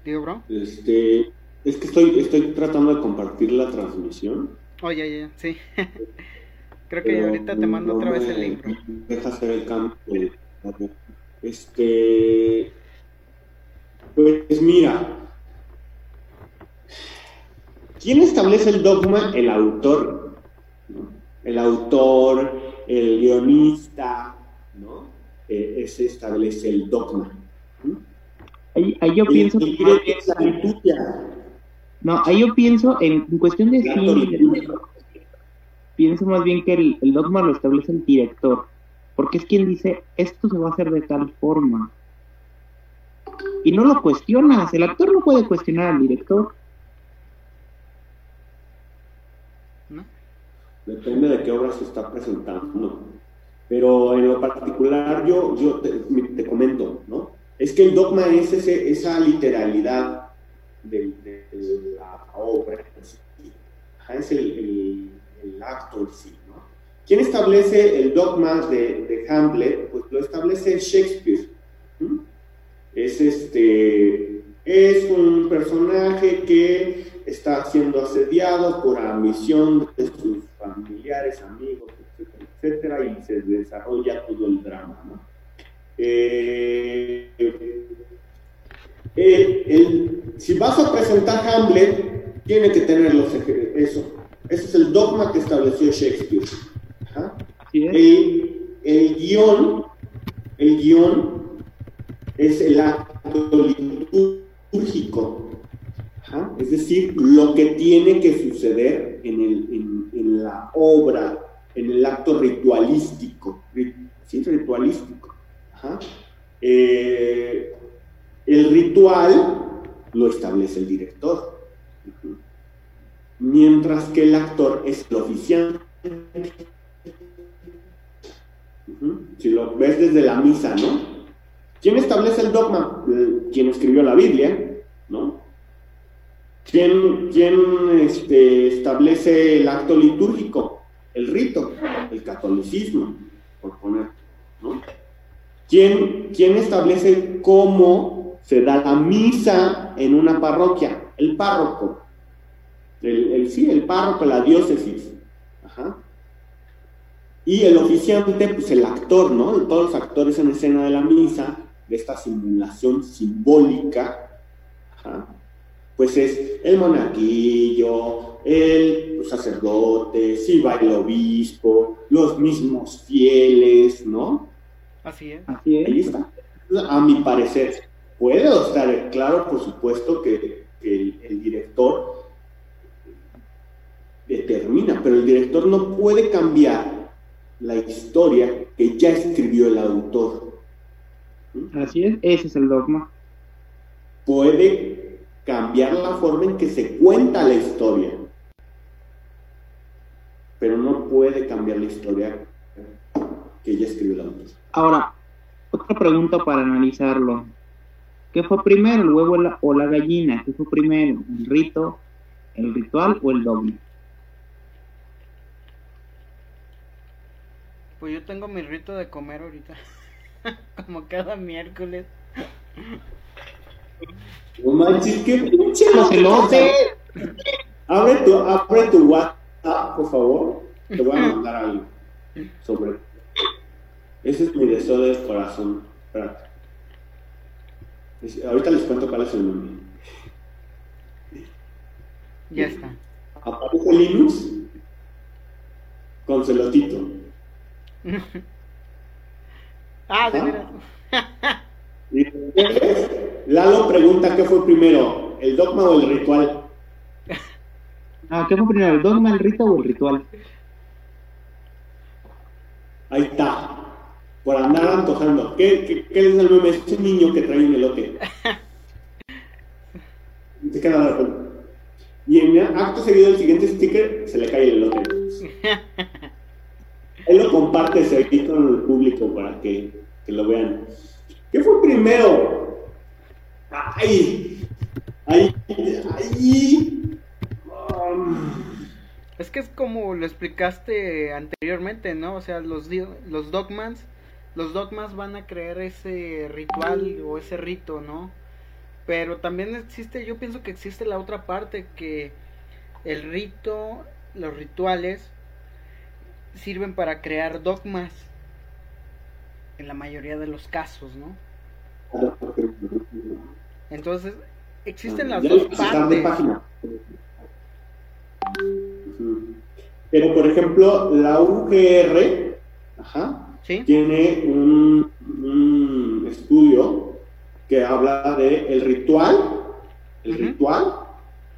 Digo, bro. Este, es que estoy, estoy tratando de compartir la transmisión. Oh, ya, ya, sí. Creo que ahorita te mando otra vez el link, bro. Deja hacer el cambio. Este. Pues mira, ¿Quién establece el dogma? El autor. El autor, el guionista, ¿no? Eh, ese establece el dogma. Ahí, yo pienso No, ahí yo pienso en, cuestión de cine, pienso más bien que el, el, dogma lo establece el director, porque es quien dice, esto se va a hacer de tal forma. Y no lo cuestionas, el actor no puede cuestionar al director. Depende de qué obra se está presentando. Pero en lo particular yo, yo te, comento, ¿no? Es que el dogma es ese, esa literalidad de, la obra, es el, acto en sí, ¿no? ¿Quién establece el dogma de Hamlet? Pues lo establece Shakespeare. Es este es un personaje que está siendo asediado por ambición de sus familiares, amigos, etcétera, etcétera, y se desarrolla todo el drama. ¿no? Eh, si vas a presentar Hamlet, tiene que tener los, eso. Ese es el dogma que estableció Shakespeare. El, el guion, el guion es el acto litúrgico es decir, lo que tiene que suceder en, la obra, en el acto ritualístico. ¿sí? Ritualístico. Eh, el ritual lo establece el director. Mientras que el actor es el oficiante. Si lo ves desde la misa, ¿no? ¿Quién establece el dogma? ¿Quién escribió la Biblia. ¿Quién, este, establece el acto litúrgico? El rito, el catolicismo, por poner, ¿no? ¿Quién, quién establece cómo se da la misa en una parroquia? El párroco. El, sí, el párroco, la diócesis. Ajá. Y el oficiante, pues el actor, ¿no? Todos los actores en escena de la misa de esta simulación simbólica, pues es el monaguillo, el sacerdote, si va el obispo, los mismos fieles, ¿no? Así es. Ahí está. A mi parecer, puede estar claro, por supuesto, que el, el director determina, pero el director no puede cambiar la historia que ya escribió el autor. Así es, ese es el dogma. Puede cambiar la forma en que se cuenta la historia, pero no puede cambiar la historia que ella escribió la autor. Ahora, otra pregunta para analizarlo. ¿Qué fue primero, el huevo o la gallina? ¿Qué fue primero, el rito, el ritual o el dogma? Pues yo tengo mi rito de comer ahorita. Como cada miércoles. No manches, qué pinche. Abre tu, abre tu WhatsApp, por favor. Te voy a mandar algo sobre. Ese es mi deseo de corazón. Espérate. Ahorita les cuento cuál es el nombre. Ya está. Aparece Linux con celotito. Ah, de veras. Lalo pregunta qué fue primero, el dogma o el ritual. Ah, ¿qué fue primero, el dogma, el rito o el ritual? Ahí está. Por andar antojando. ¿Qué, qué, qué es el meme? Es un niño que trae un elote. Se queda la Y en acto seguido del siguiente sticker se le cae el elote. Él lo comparte aquí con el público para que que lo vean. ¿Qué fue primero? ¡Ay! ¡Ay! ¡Ay! Es que es como lo explicaste anteriormente, ¿no? O sea, los, los dogmas, los dogmas van a crear ese ritual o ese rito, ¿no? Pero también existe, yo pienso que existe la otra parte, que el rito, los rituales, sirven para crear dogmas en la mayoría de los casos, ¿no? Entonces, existen las dos partes. Pero, por ejemplo, la UGR tiene un, estudio que habla de el ritual, el ritual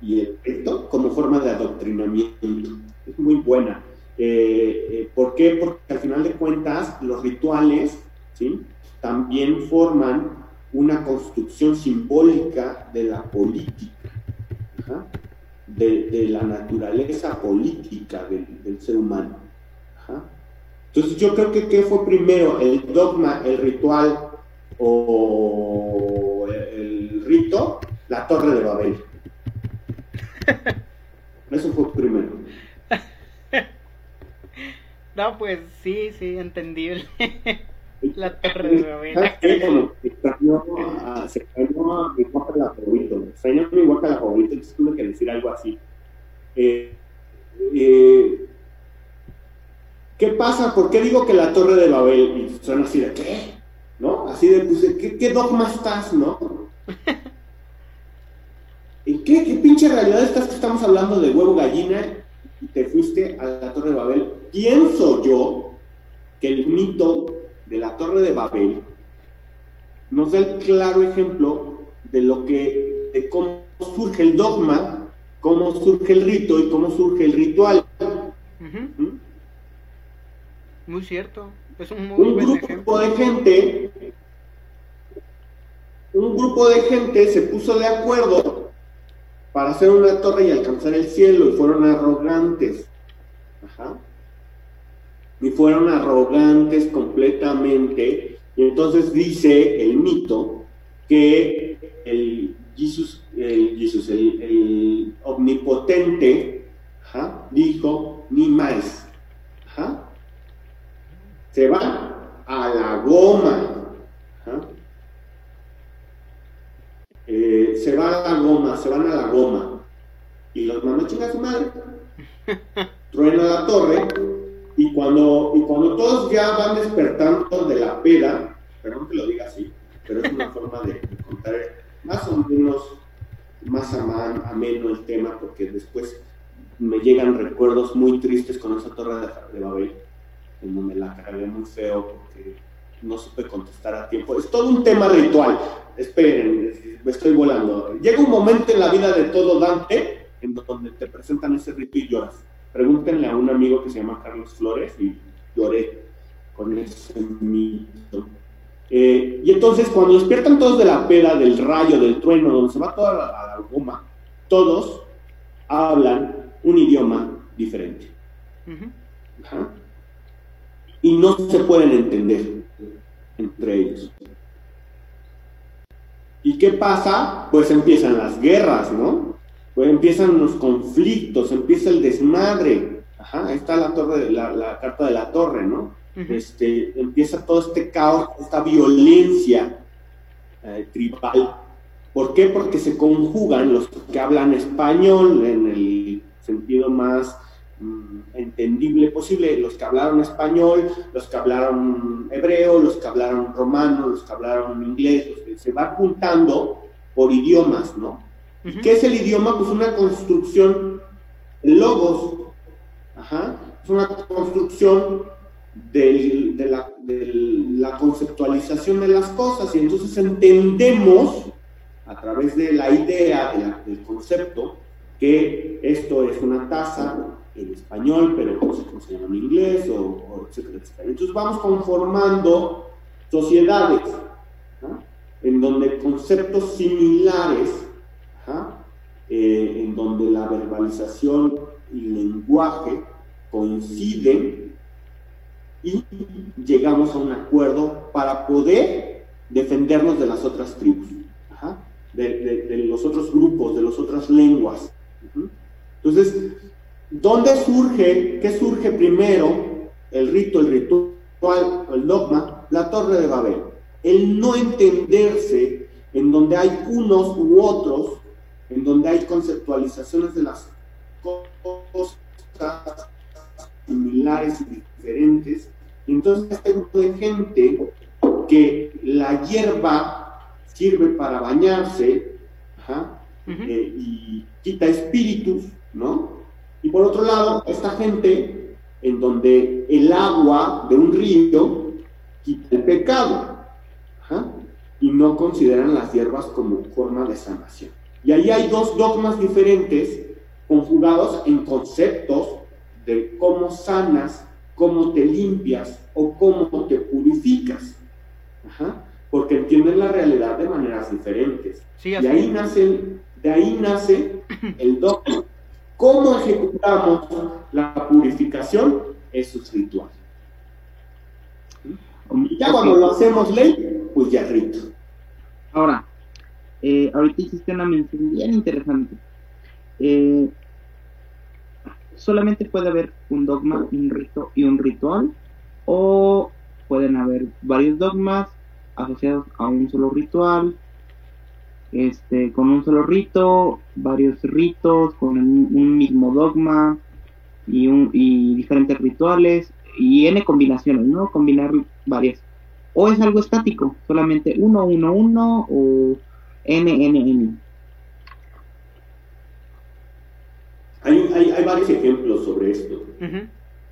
y el rito como forma de adoctrinamiento. Es muy buena. Eh, eh, ¿Por qué? Porque al final de cuentas los rituales también forman una construcción simbólica de la política. de, la naturaleza política del, ser humano. Entonces yo creo que ¿qué fue primero? ¿El dogma, el ritual o el rito? La torre de Babel. Eso fue primero. No, pues sí, sí, entendible. la torre de Babel. extrañó a, se extrañó a mi guacala favorito. Extrañó a mi guacala favorito, entonces tuve que decir algo así. Eh, eh, ¿Qué pasa? ¿Por qué digo que la torre de Babel? Y son así de, ¿qué? ¿No? Así de, pues, ¿qué, qué dogma estás, no? ¿En qué, qué pinche realidad estás que estamos hablando de huevo gallina y te fuiste a la Torre de Babel? Pienso yo que el mito de la Torre de Babel nos da el claro ejemplo de lo que, de cómo surge el dogma, cómo surge el rito y cómo surge el ritual. ¿Mm? Muy cierto. Es un muy un grupo de gente, un grupo de gente se puso de acuerdo para hacer una torre y alcanzar el cielo, y fueron arrogantes. Ajá. Y fueron arrogantes completamente. Y entonces dice el mito que el Jesús, el, Jesus, el, omnipotente, dijo, ni más. Se va a la goma. Eh, se va a la goma, se van a la goma. Y los mamás su madre. Truena la torre. Y cuando, y cuando todos ya van despertando de la peda, perdón que lo diga así, pero es una forma de, contar más o menos más ameno el tema, porque después me llegan recuerdos muy tristes con esa torre de, de Babel, en donde la cargué muy feo, porque no supe contestar a tiempo. Es todo un tema ritual. Esperen, me estoy volando. Llega un momento en la vida de todo Dante en donde te presentan ese rito y lloras. Pregúntenle a un amigo que se llama Carlos Flores y lloré con ese mito. Eh, y entonces cuando despiertan todos de la pela, del rayo, del trueno, donde se va toda la, goma, todos hablan un idioma diferente. Y no se pueden entender entre ellos. ¿Y qué pasa? Pues empiezan las guerras, ¿no? Pues empiezan los conflictos, empieza el desmadre. Ajá, ahí está la torre, la, carta de la torre, ¿no? este, empieza todo este caos, esta violencia eh, tribal. ¿Por qué? Porque se conjugan los que hablan español en el sentido más Mm, entendible posible, los que hablaron español, los que hablaron hebreo, los que hablaron romano, los que hablaron inglés, se va juntando por idiomas, ¿no? ¿Qué es el idioma? Pues una construcción, logos, es una construcción de, la, conceptualización de las cosas y entonces entendemos a través de la idea, del concepto, que esto es una taza, en español, pero no sé cómo se llama en inglés, o, etcétera, etcétera. Entonces vamos conformando sociedades en donde conceptos similares, eh, en donde la verbalización y lenguaje coinciden y llegamos a un acuerdo para poder defendernos de las otras tribus, de, de, los otros grupos, de las otras lenguas. Entonces, ¿Dónde surge, qué surge primero? El rito, el ritual, el dogma, la torre de Babel. El no entenderse en donde hay unos u otros, en donde hay conceptualizaciones de las cosas similares y diferentes. Entonces hay un grupo de gente que la hierba sirve para bañarse eh, y quita espíritus, ¿no? Y por otro lado, esta gente en donde el agua de un río quita el pecado y no consideran las hierbas como forma de sanación. Y ahí hay dos dogmas diferentes conjugados en conceptos de cómo sanas, cómo te limpias o cómo te purificas. Porque entienden la realidad de maneras diferentes. y ahí nace, de ahí nace el dogma ¿Cómo ejecutamos la purificación? Eso es ritual. Y ya cuando lo hacemos ley, pues ya es rito. Ahora, eh, ahorita hiciste una mención bien interesante. Eh, solamente puede haber un dogma, un rito y un ritual, o pueden haber varios dogmas asociados a un solo ritual, este, con un solo rito, varios ritos, con un, mismo dogma y, un, y diferentes rituales y n combinaciones, ¿no? Combinar varias. O es algo estático, solamente uno, uno, uno o n, n, n. Hay, hay, hay varios ejemplos sobre esto.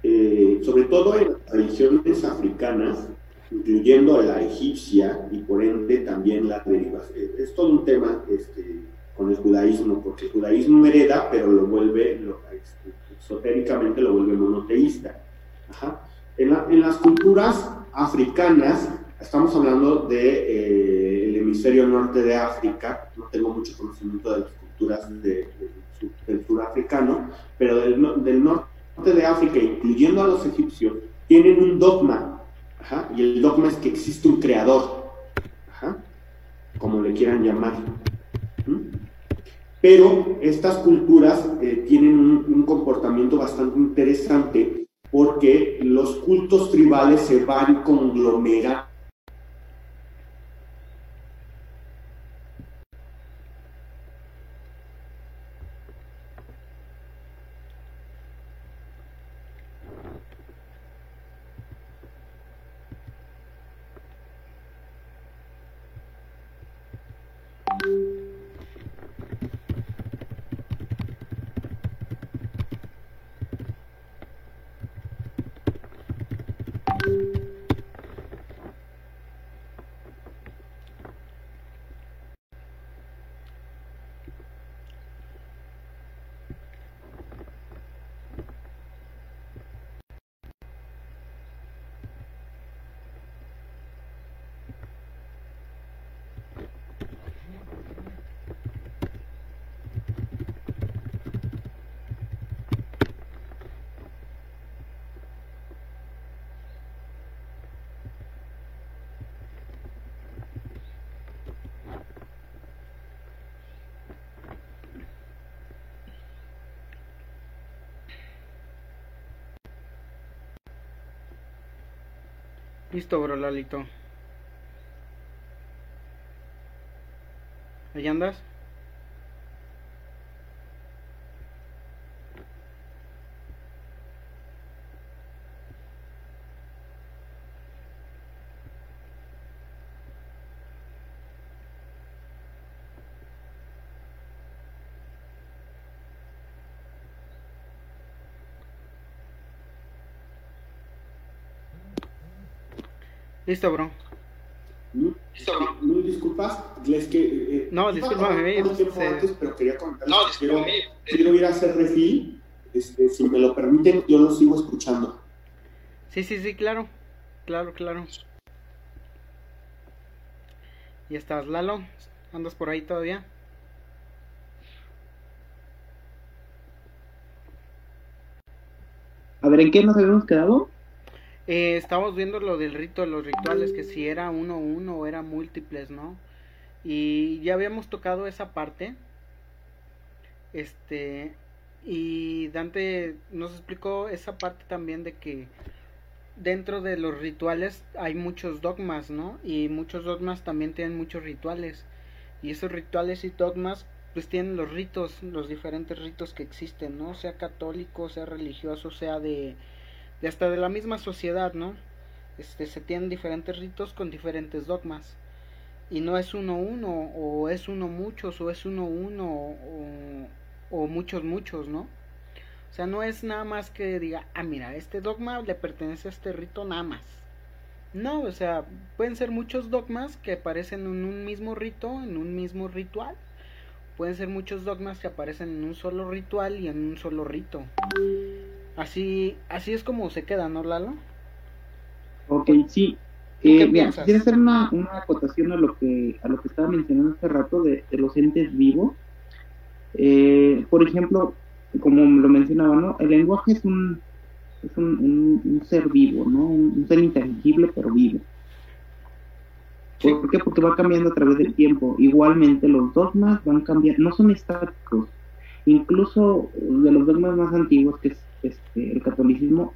Eh, sobre todo en las tradiciones africanas, incluyendo a la egipcia y por ende también la derivación. Es todo un tema este, con el judaísmo, porque el judaísmo hereda, pero lo vuelve, lo, este, esotéricamente lo vuelve monoteísta. En, las culturas africanas, estamos hablando de, eh, hemisferio norte de África, no tengo mucho conocimiento de las culturas de, del surafricano, pero del, del norte de África, incluyendo a los egipcios, tienen un dogma y el dogma es que existe un creador, como le quieran llamar. Pero estas culturas eh, tienen un, comportamiento bastante interesante porque los cultos tribales se van conglomerando Listo, bro, Lalito. ¿Ahí andas? Listo, bro. Listo, bro. No, disculpas, les que... Eh, no, discúlpame. Antes, pero quería comentar. No, quiero, quiero ir a hacer refil. Este, si me lo permiten, yo lo sigo escuchando. Sí, sí, sí, claro. Claro, claro. ¿Y estás, Lalo? ¿Andas por ahí todavía? A ver, ¿en qué nos habíamos quedado? Eh, estamos viendo lo del rito, los rituales, que si era uno uno o era múltiples, ¿no? Y ya habíamos tocado esa parte. Este, y Dante nos explicó esa parte también de que dentro de los rituales hay muchos dogmas, ¿no? Y muchos dogmas también tienen muchos rituales. Y esos rituales y dogmas pues tienen los ritos, los diferentes ritos que existen, ¿no? Sea católico, sea religioso, sea de y hasta de la misma sociedad, ¿no? Este, se tienen diferentes ritos con diferentes dogmas. Y no es uno uno, o es uno muchos, o es uno uno, o, muchos muchos, ¿no? O sea, no es nada más que diga, ah, mira, este dogma le pertenece a este rito nada más. No, o sea, pueden ser muchos dogmas que aparecen en un mismo rito, en un mismo ritual. Pueden ser muchos dogmas que aparecen en un solo ritual y en un solo rito. Así, así es como se queda, ¿no, Lalo? Ok, sí. Eh, quisiera hacer una, una, acotación a lo que a lo que estaba mencionando hace rato de, los entes vivos. Eh, por ejemplo, como lo mencionaba, ¿no? El lenguaje es un, es un, ser vivo, ¿no? Un, ser intangible pero vivo. ¿Por qué? Porque va cambiando a través del tiempo. Igualmente los dogmas van cambiando, no son estáticos. Incluso de los dogmas más antiguos, que es este, el catolicismo,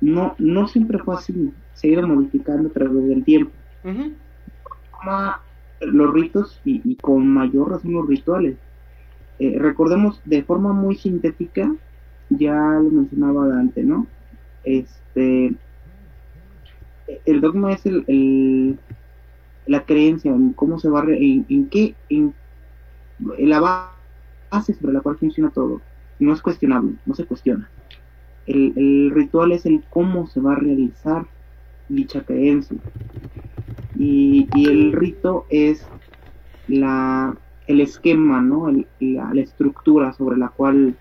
no, no siempre fue así. Se ha ido modificando a través del tiempo. Los ritos y, con mayor razón los rituales. Eh, recordemos de forma muy sintética ya lo mencionaba Dante, ¿no? Este, el dogma es el, la creencia en cómo se va, en, en qué, en, la base sobre la cual funciona todo. No es cuestionable, no se cuestiona. El, ritual es el cómo se va a realizar dicha creencia. Y, el rito es la, el esquema, ¿no? la, la, estructura sobre la cual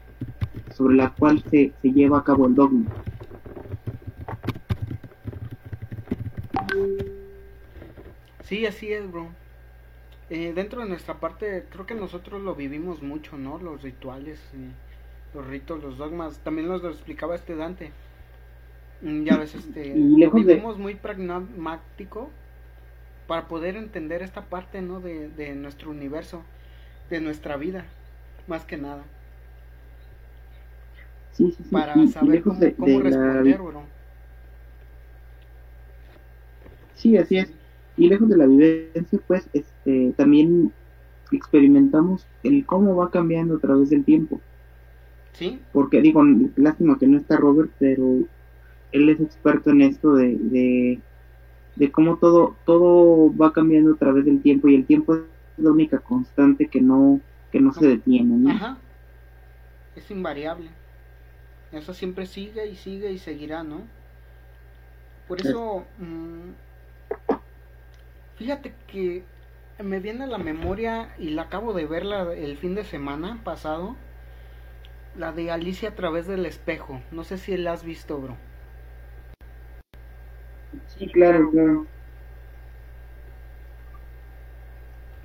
sobre la cual se, se lleva a cabo el dogma. Sí, así es, bro. Eh, dentro de nuestra parte, creo que nosotros lo vivimos mucho, ¿no? Los rituales, los ritos, los dogmas. También nos lo explicaba este Dante. Mm, ya ves, este, lo vivimos muy pragmático para poder entender esta parte, ¿no? De, de nuestro universo, de nuestra vida, más que nada para saber cómo, responder, bro. Sí, así es. Y lejos de la vivencia, pues, este, también experimentamos el cómo va cambiando a través del tiempo. Sí. Porque digo, lástima que no está Robert, pero él es experto en esto de, de, de cómo todo, todo va cambiando a través del tiempo y el tiempo es la única constante que no, que no se detiene. ¿no? Ajá. Es invariable. Eso siempre sigue y sigue y seguirá, ¿no? Por eso, mm, fíjate que me viene a la memoria y la acabo de verla el fin de semana pasado, la de Alicia a través del espejo. No sé si la has visto, bro. Sí, claro, claro.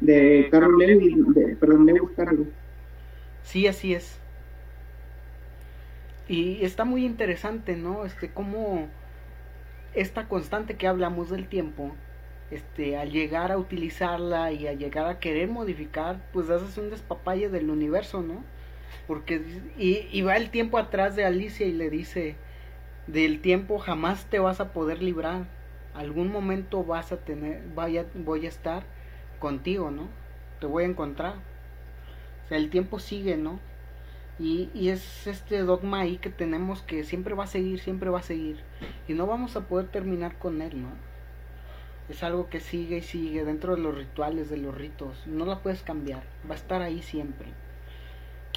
De Carlos Lewis, de, perdón, Lewis Carlos. Sí, así es. Y está muy interesante, ¿no? Este, cómo esta constante que hablamos del tiempo, este, al llegar a utilizarla y a llegar a querer modificar, pues haces un despapalle del universo, ¿no? Porque, y, y va el tiempo atrás de Alicia y le dice, del tiempo jamás te vas a poder librar, algún momento vas a tener, vaya, voy a estar contigo, ¿no? Te voy a encontrar. O sea, el tiempo sigue, ¿no? Y, y, es este dogma ahí que tenemos que siempre va a seguir, siempre va a seguir. Y no vamos a poder terminar con él, ¿no? Es algo que sigue y sigue dentro de los rituales, de los ritos. No la puedes cambiar, va a estar ahí siempre.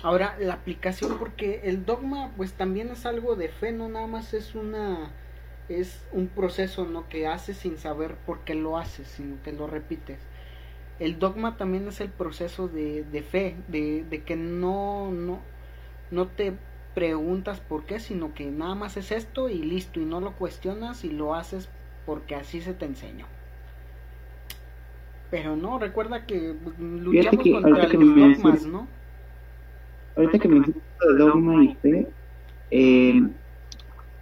Ahora, la aplicación, porque el dogma pues también es algo de fe, no nada más es una es un proceso ¿no? que haces sin saber por qué lo haces, sino que lo repites. El dogma también es el proceso de, de fe, de, de que no, no, no te preguntas por qué, sino que nada más es esto y listo, y no lo cuestionas y lo haces porque así se te enseñó. Pero no, recuerda que luchamos contra los dogmas, ¿no? Ahorita que me de dogma y fe, eh,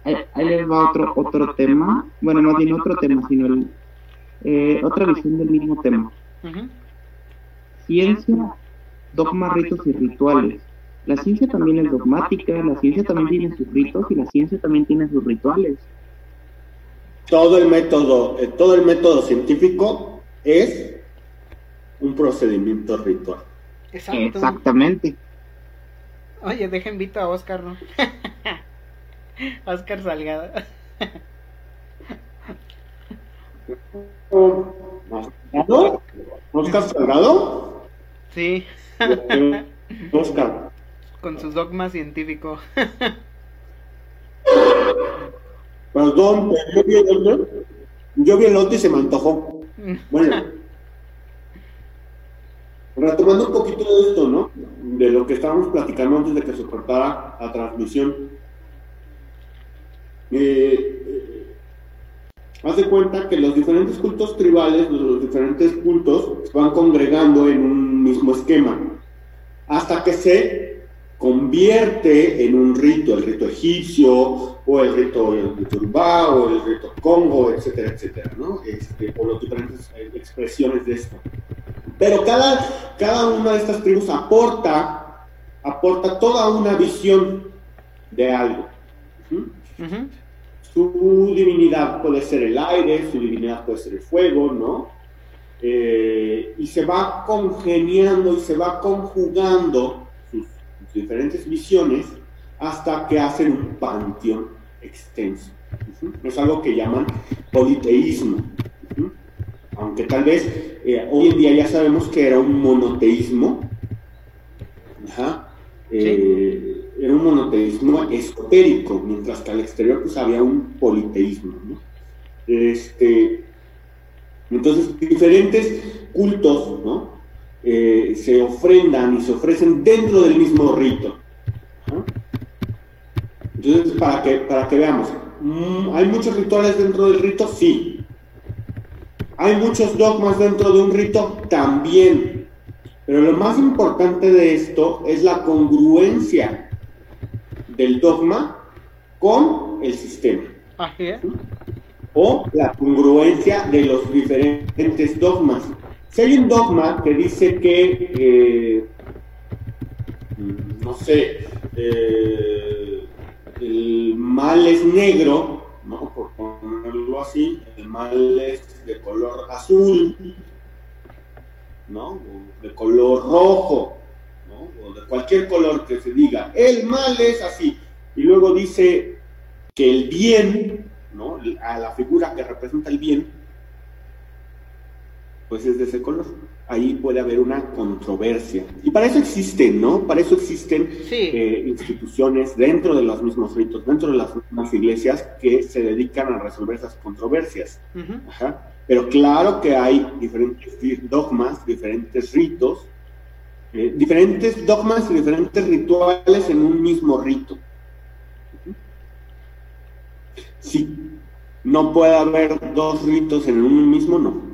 ahí, les va otro, otro tema, bueno, no tiene otro tema, sino el, eh, otra visión del mismo tema. Ciencia, dogmas, ritos y rituales. La ciencia también es dogmática, la ciencia también tiene sus ritos y la ciencia también tiene sus rituales. Todo el método, eh, todo el método científico es un procedimiento ritual. Exactamente. Oye, deja invito a Oscar, ¿no? Oscar Salgado. ¿Oscar Salgado? Sí. Oscar con sus dogmas científicos. Perdón, yo vi el yo vi el otro y se me antojó. Bueno, retomando un poquito de esto, ¿no? De lo que estábamos platicando antes de que se cortara la transmisión. Eh, eh, haz de cuenta que los diferentes cultos tribales, los diferentes cultos, van congregando en un mismo esquema, hasta que se convierte en un rito, el rito egipcio, o el rito turba, o el rito congo, etcétera, etcétera, ¿no? Este, o las diferentes eh, expresiones de esto. Pero cada, cada una de estas tribus aporta, aporta toda una visión de algo. Su divinidad puede ser el aire, su divinidad puede ser el fuego, ¿no? Eh, y se va congeniando y se va conjugando sus, diferentes visiones hasta que hacen un panteón extenso. Es algo que llaman politeísmo. Aunque tal vez eh, hoy en día ya sabemos que era un monoteísmo. Eh, era un monoteísmo esotérico, mientras que al exterior pues había un politeísmo. Este, entonces, diferentes cultos ¿no? Eh, se ofrendan y se ofrecen dentro del mismo rito. Entonces, para que, para que veamos, mm, ¿hay muchos rituales dentro del rito? Sí. ¿Hay muchos dogmas dentro de un rito? También. Pero lo más importante de esto es la congruencia del dogma con el sistema o la congruencia de los diferentes dogmas. Si hay un dogma que dice que, eh, no sé, eh, el mal es negro, ¿no? por ponerlo así, el mal es de color azul, ¿no? o de color rojo, ¿no? o de cualquier color que se diga, el mal es así, y luego dice que el bien a la figura que representa el bien, pues es de ese color. Ahí puede haber una controversia. Y para eso existen, ¿no? Para eso existen eh, instituciones dentro de los mismos ritos, dentro de las mismas iglesias que se dedican a resolver esas controversias. Pero claro que hay diferentes dogmas, diferentes ritos, eh, diferentes dogmas y diferentes rituales en un mismo rito. Sí, no puede haber dos ritos en uno mismo, no.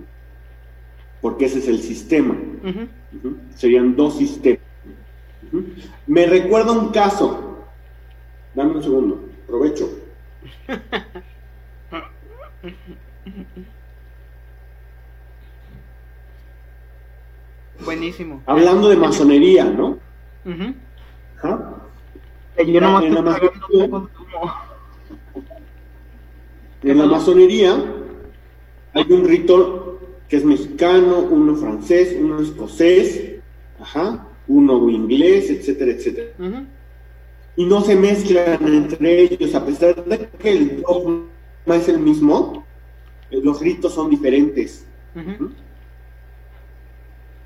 Porque ese es el sistema. Serían dos sistemas. Me recuerda un caso. Dame un segundo. Provecho. Buenísimo. Hablando de masonería, ¿no? Yo no en la en la masonería hay un rito que es mexicano, uno francés, uno escocés, ajá, uno inglés, etcétera, etcétera. Y no se mezclan entre ellos, a pesar de que el dogma es el mismo, los ritos son diferentes.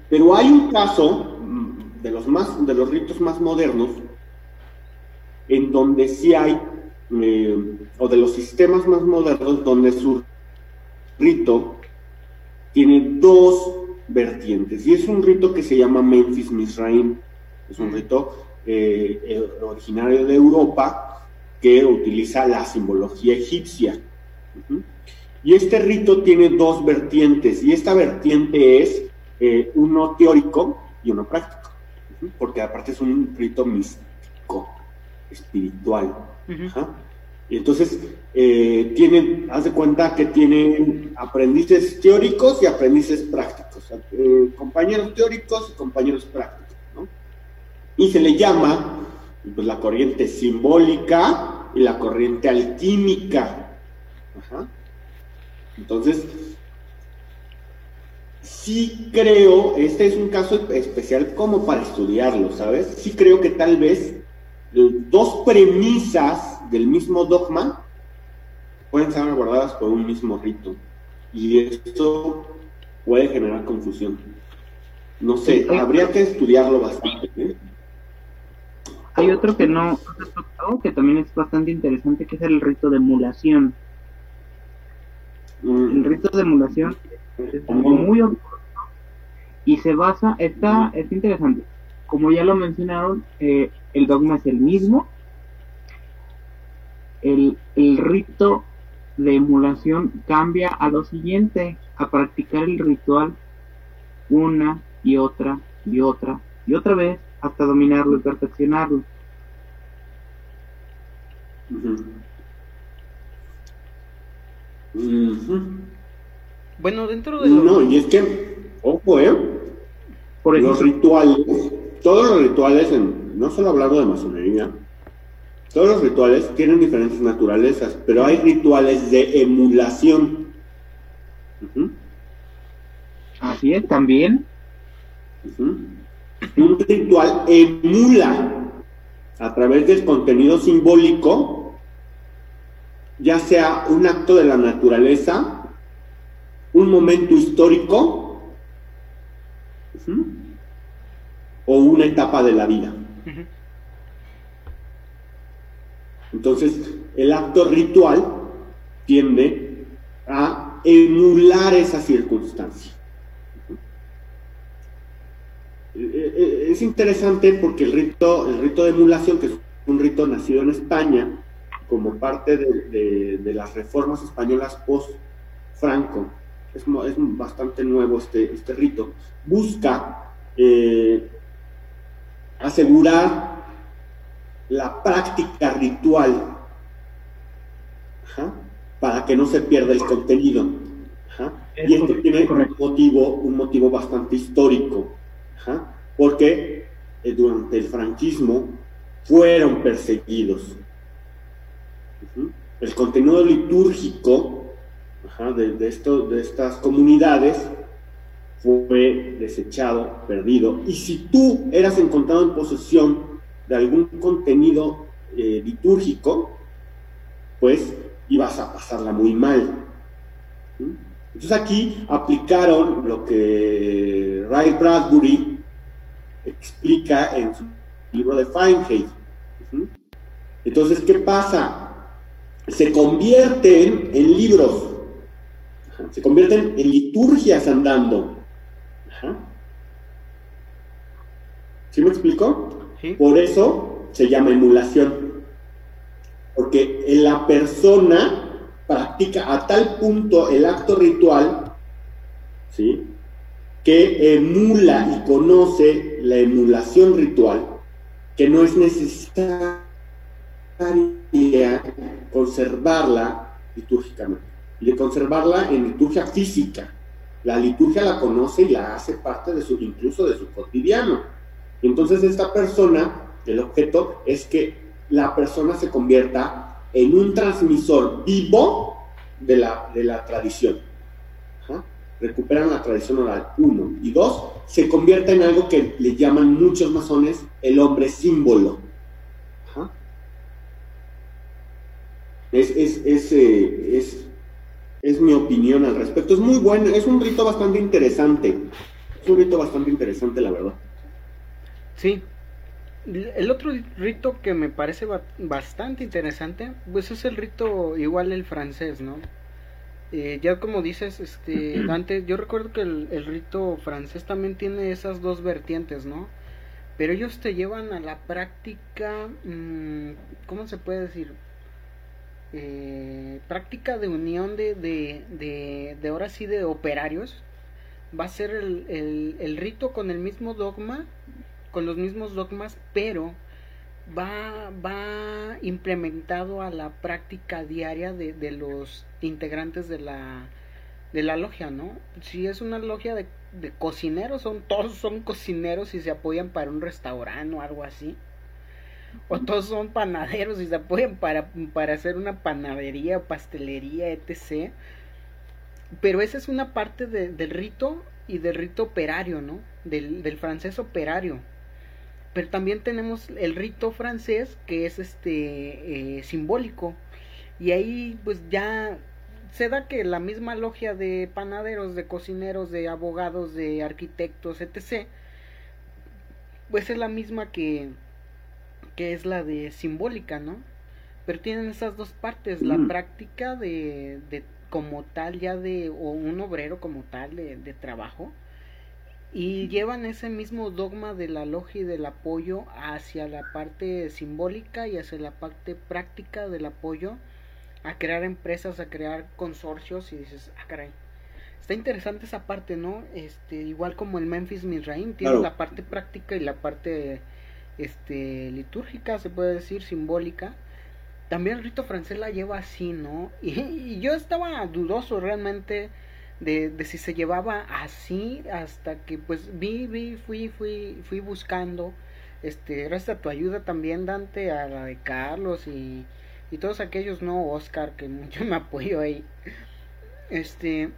Pero hay un caso mm, de los, más, de los ritos más modernos en donde sí hay eh, o de los sistemas más modernos donde su rito tiene dos vertientes y es un rito que se llama Memphis Misraim. Es un rito eh, eh, originario de Europa que utiliza la simbología egipcia. Y este rito tiene dos vertientes y esta vertiente es uno teórico y uno práctico porque aparte es un rito místico espiritual y entonces eh, tienen, haz de cuenta que tienen aprendices teóricos y aprendices prácticos, eh, compañeros teóricos y compañeros prácticos, ¿no? Y se le llama pues, la corriente simbólica y la corriente alquímica. Entonces, sí creo, este es un caso especial como para estudiarlo, ¿sabes? Sí creo que tal vez dos premisas del mismo dogma pueden ser abordadas por un mismo rito. Y esto puede generar confusión. No sé, habría que estudiarlo bastante. ¿eh? Hay otro que no que también es bastante interesante, que es el rito de emulación. Mm. El rito de emulación es muy y se basa, está, es interesante. Como ya lo mencionaron, eh, el dogma es el mismo. El, rito de emulación cambia a lo siguiente, a practicar el ritual una y otra y otra y otra vez hasta dominarlo y perfeccionarlo. Bueno, dentro de... No, y es que, ojo, ¿eh? Por los rituales, todos los rituales, en, no solo hablando de masonería, todos los rituales tienen diferentes naturalezas, pero hay rituales de emulación. Así es, también. Un ritual emula a través del contenido simbólico, ya sea un acto de la naturaleza, un momento histórico o una etapa de la vida. Entonces, el acto ritual tiende a emular esa circunstancia. Eh, eh, es interesante porque el rito, el rito de emulación, que es un rito nacido en España, como parte de, las reformas españolas post-Franco, es, es, bastante nuevo este, este rito, busca eh, asegurar la práctica ritual para que no se pierda el contenido. Y esto tiene un motivo, un motivo bastante histórico, porque eh, durante el franquismo fueron perseguidos. El contenido litúrgico de, esto, de estas comunidades fue desechado, perdido. Y si tú eras encontrado en posesión de algún contenido eh, litúrgico, pues ibas a pasarla muy mal. Entonces aquí aplicaron lo que Ray Bradbury explica en su libro de Fahrenheit. Entonces, ¿qué pasa? Se convierten en libros, se convierten en liturgias andando. ¿Sí me Por eso se llama emulación. Porque la persona practica a tal punto el acto ritual, ¿sí? Que emula y conoce la emulación ritual, que no es necesaria conservarla litúrgicamente. Y de conservarla en liturgia física. La liturgia la conoce y la hace parte de su, incluso de su cotidiano. Entonces esta persona, el objeto es que la persona se convierta en un transmisor vivo de la, de la tradición. Recuperan la tradición oral, uno. Y dos, se convierte en algo que le llaman muchos masones el hombre símbolo. Es, es, es, eh, es, es mi opinión al respecto. Es muy bueno, es un rito bastante interesante. Es un rito bastante interesante, la verdad. Sí. El otro rito que me parece bastante interesante, pues es el rito igual el francés, ¿no? Eh, ya como dices, este, Dante, yo recuerdo que el, rito francés también tiene esas dos vertientes, ¿no? Pero ellos te llevan a la práctica, mm, ¿cómo se puede decir? Eh, práctica de unión de, de, de, de, ahora sí, de operarios. Va a ser el, el, el rito con el mismo dogma, con los mismos dogmas, pero va, va implementado a la práctica diaria de, de los integrantes de la, de la logia, ¿no? Si es una logia de, de, cocineros, son, todos son cocineros y se apoyan para un restaurante o algo así. O todos son panaderos y se apoyan para, para hacer una panadería, pastelería, etc. Pero esa es una parte del rito y del rito operario, ¿no? Del, del francés operario pero también tenemos el rito francés que es este eh, simbólico y ahí pues ya se da que la misma logia de panaderos, de cocineros, de abogados, de arquitectos, etc. pues es la misma que que es la de simbólica, ¿no? Pero tienen esas dos partes, la mm. práctica de, de como tal ya de o un obrero como tal de, de trabajo y llevan ese mismo dogma de la logia y del apoyo hacia la parte simbólica y hacia la parte práctica del apoyo a crear empresas, a crear consorcios y dices, ah, caray, está interesante esa parte, ¿no? Este, igual como el Memphis Misraim, tiene la parte práctica y la parte este litúrgica, se puede decir, simbólica. También el rito francés la lleva así, ¿no? Y, yo estaba dudoso realmente de, de, si se llevaba así hasta que pues vi, vi, fui, fui, fui buscando, este, gracias a tu ayuda también, Dante, a la de Carlos y, y todos aquellos, ¿no? Oscar, que mucho me apoyo ahí. Este,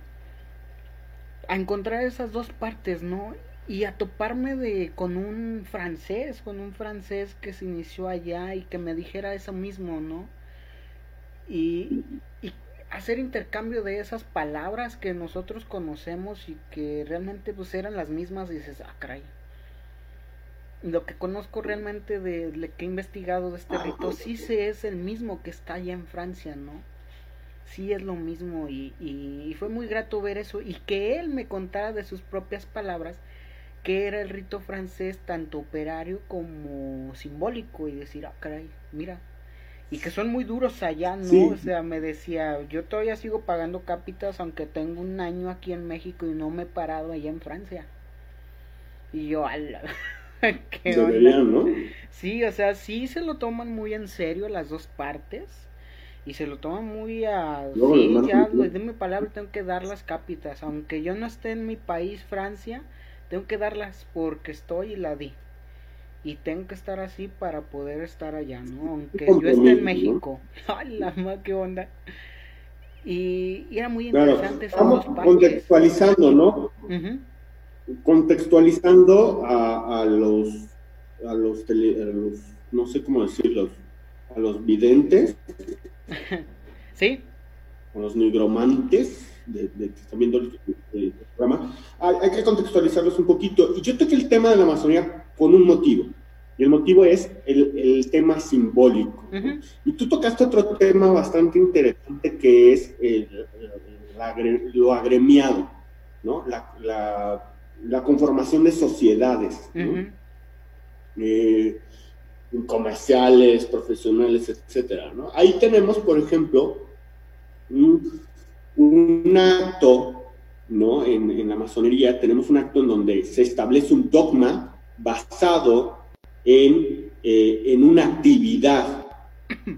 a encontrar esas dos partes, ¿no? Y a toparme de con un francés, con un francés que se inició allá y que me dijera eso mismo, ¿no? Y, y hacer intercambio de esas palabras que nosotros conocemos y que realmente pues eran las mismas, dices, ah, caray. Lo que conozco realmente de lo que he investigado de este rito, sí se es el mismo que está allá en Francia, ¿no? sí es lo mismo y, y, fue muy grato ver eso y que él me contara de sus propias palabras que era el rito francés tanto operario como simbólico y decir, ah, caray, mira, y que son muy duros allá, ¿no? O sea, me decía, yo todavía sigo pagando cápitas aunque tengo un año aquí en México y no me he parado allá en Francia. Y yo, ala, ¿qué ¿no? Sí, o sea, sí se lo toman muy en serio las dos partes y se lo toman muy a... sí, ya les doy mi palabra, tengo que dar las cápitas. Aunque yo no esté en mi país, Francia, tengo que darlas porque estoy y la di. Y tengo que estar así para poder estar allá, ¿no? Aunque yo esté en México. ¡Ay, la madre, qué onda! Y, era muy interesante estamos contextualizando, ¿no? Contextualizando a, a, los, a los, tele, a los, no sé cómo decirlos, a los videntes ¿Sí? Con los nigromantes de, que están viendo el, programa. Hay, que contextualizarlos un poquito. Y yo toqué el tema de la Amazonía con un motivo. Y el motivo es el, tema simbólico. Y tú tocaste otro tema bastante interesante que es lo agremiado, ¿no? La, conformación de sociedades. ¿no? comerciales, profesionales, etcétera. ¿no? Ahí tenemos, por ejemplo, un, acto, ¿no? En, la masonería tenemos un acto en donde se establece un dogma basado en, eh, en una actividad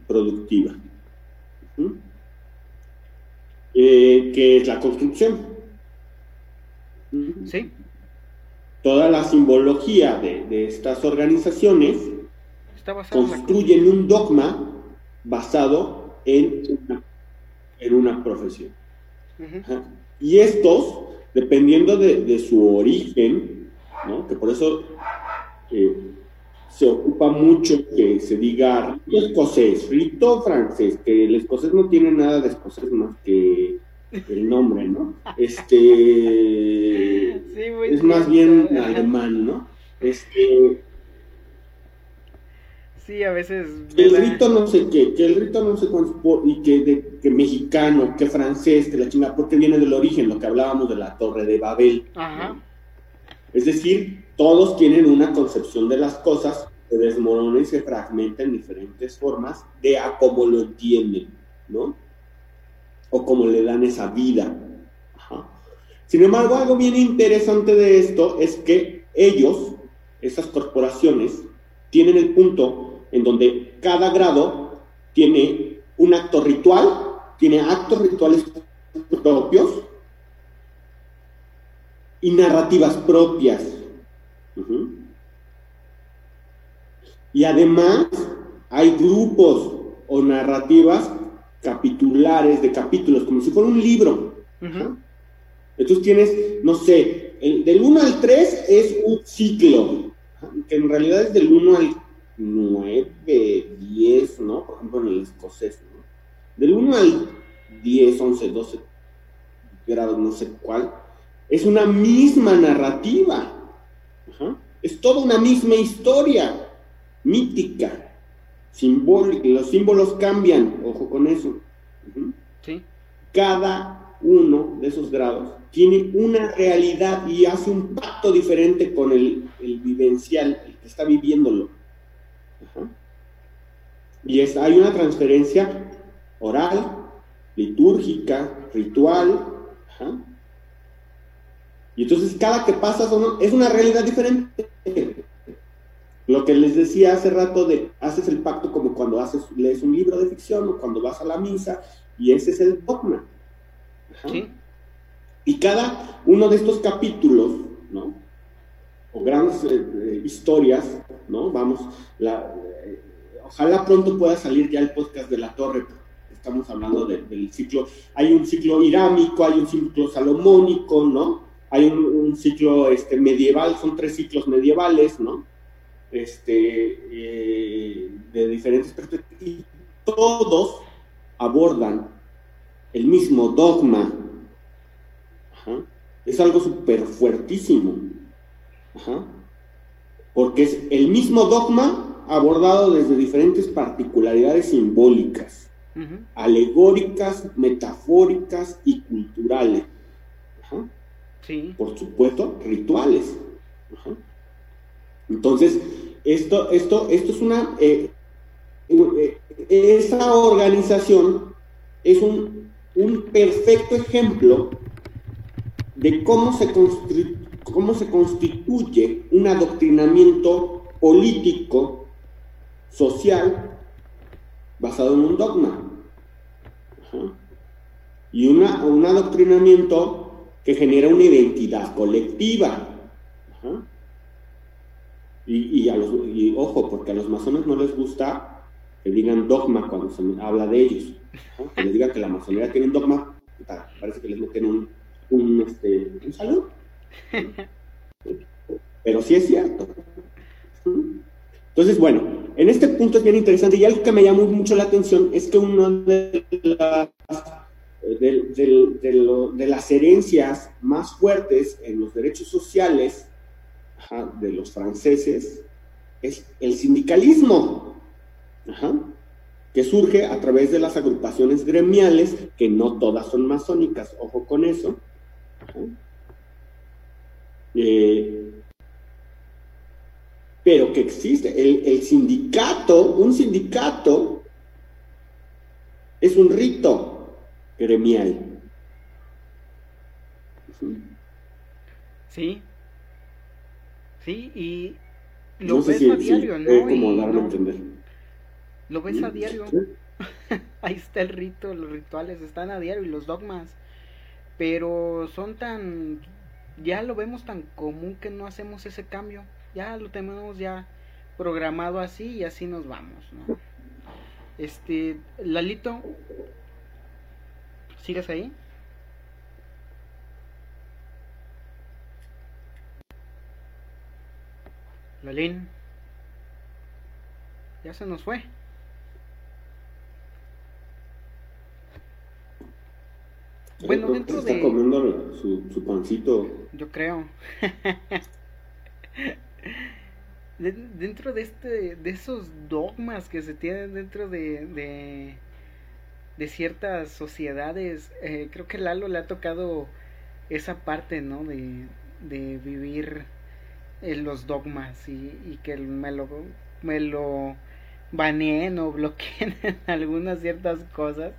productiva, eh, que es la construcción. Sí. Toda la simbología de, de estas organizaciones construyen un dogma basado en una, en una profesión. Y estos, dependiendo de, su origen, que por eso eh, se ocupa mucho que se diga rito escocés, rito francés, que el escocés no tiene nada de escocés más que el nombre, ¿no? Este es más bien alemán, ¿no? Este Sí, a veces. Que el rito no sé qué, que el rito no sé cuánto, y que, de, que mexicano, que francés, que la chingada, porque viene del origen, lo que hablábamos de la Torre de Babel. Es decir, todos tienen una concepción de las cosas, se desmorona y se fragmenta en diferentes formas de a cómo lo entienden, ¿no? O cómo le dan esa vida. Sin embargo, algo bien interesante de esto es que ellos, esas corporaciones, tienen el punto en donde cada grado tiene un acto ritual, tiene actos rituales propios y narrativas propias. Y además hay grupos o narrativas capitulares de capítulos, como si fuera un libro. Entonces tienes, no sé, del 1 al 3 es un ciclo, que en realidad es del 1 al 9, 10, ¿no? Por ejemplo, en el escocés, ¿no? Del 1 al 10, 11, 12 grados, no sé cuál, es una misma narrativa. Es toda una misma historia mítica, simbólica. Los símbolos cambian, ojo con eso. ¿Sí? Cada uno de esos grados tiene una realidad y hace un pacto diferente con el, el vivencial, el que está viviéndolo. Y es, hay una transferencia oral, litúrgica, ritual. Y entonces cada que pasa es una realidad diferente. Lo que les decía hace rato de haces el pacto como cuando haces, lees un libro de ficción o cuando vas a la misa, y ese es el dogma. Sí. Y cada uno de estos capítulos, ¿no? O grandes eh, eh, historias, ¿no? Vamos, la, eh, ojalá pronto pueda salir ya el podcast de la torre. Estamos hablando de- del ciclo, hay un ciclo irámico, hay un ciclo salomónico, ¿no? Hay un, un ciclo este, medieval, son tres ciclos medievales, ¿no? Este, eh, de diferentes perspectivas. Y todos abordan el mismo dogma. Ajá. Es algo súper fuertísimo. Ajá. Porque es el mismo dogma abordado desde diferentes particularidades simbólicas, alegóricas, metafóricas y culturales. Por supuesto, rituales. Entonces, esto, esto, esto es una... eh, eh, esa organización es un, un perfecto ejemplo de cómo se, cómo se constituye un adoctrinamiento político, social, basado en un dogma. Y una, un adoctrinamiento que genera una identidad colectiva. Y, a los, y ojo, porque a los masones no les gusta que digan dogma cuando se habla de ellos. Que les digan que la masonería tiene dogma, parece que les meten un, un, este, un salud. Pero sí es cierto. Entonces, bueno, en este punto es bien interesante y algo que me llamó mucho la atención es que una de las de, de- las herencias más fuertes en los derechos sociales de los franceses es el sindicalismo, que surge a través de las agrupaciones gremiales, que no todas son masónicas, ojo con eso. Eh, pero que existe. El sindicato, un sindicato, es un rito gremial. Sí. Sí, y lo No sé ves si, a diario, ¿no? como a entender. lo ves a diario. Sí. Ahí está el rito, los rituales están a diario y los dogmas. Pero son tan. Ya lo vemos tan común que no hacemos ese cambio. Ya lo tenemos ya programado así y así nos vamos, ¿no? Este. Lalito. ¿Sigues ahí? Lalín. Ya se nos fue. Bueno, dentro está de- comiendo su, su pancito. Yo creo. De- dentro de este, de esos dogmas que se tienen dentro de, de, de ciertas sociedades, eh, creo que Lalo le ha tocado esa parte, ¿no? De, de vivir en los dogmas y, y que me lo, me lo baneen o bloqueen en algunas ciertas cosas.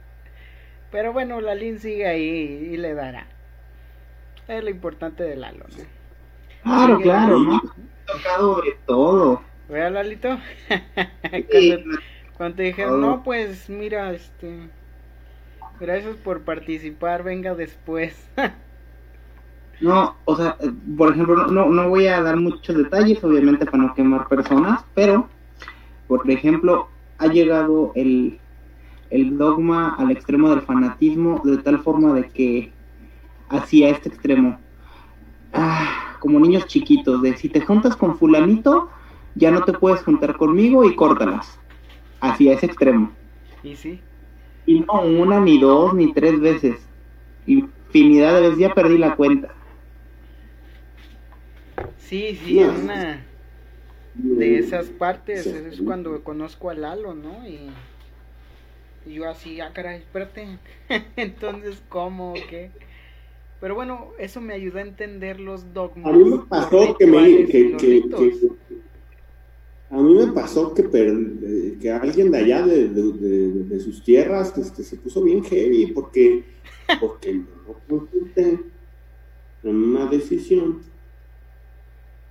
Pero bueno, Lalín sigue ahí y le dará. Es lo importante de Lalo, ¿no? Claro, claro. ¿no? He tocado de todo. ¿Vea, Lalito? Sí, cuando, cuando te dijeron, no, pues mira, este. Gracias por participar, venga después. No, o sea, por ejemplo, no, no voy a dar muchos detalles, obviamente, para no quemar personas, pero, por ejemplo, ha llegado el, el dogma al extremo del fanatismo de tal forma de que hacia este extremo, ah, como niños chiquitos, de si te juntas con fulanito, ya no te puedes juntar conmigo y córtalas, hacia ese extremo. y sí, Y no una, ni dos, ni tres veces, infinidad de veces, ya perdí la cuenta. sí, sí, en una de esas partes es cuando conozco a Lalo, ¿no? Y, y yo así, ah, caray, espérate. Entonces, ¿cómo? ¿Qué? Pero bueno, eso me ayudó a entender los dogmas. A mí me los pasó que me que- a mí me pasó que, per- eh, que alguien de allá de, de- de- de sus tierras este, se puso bien heavy porque porque no consulté en una decisión.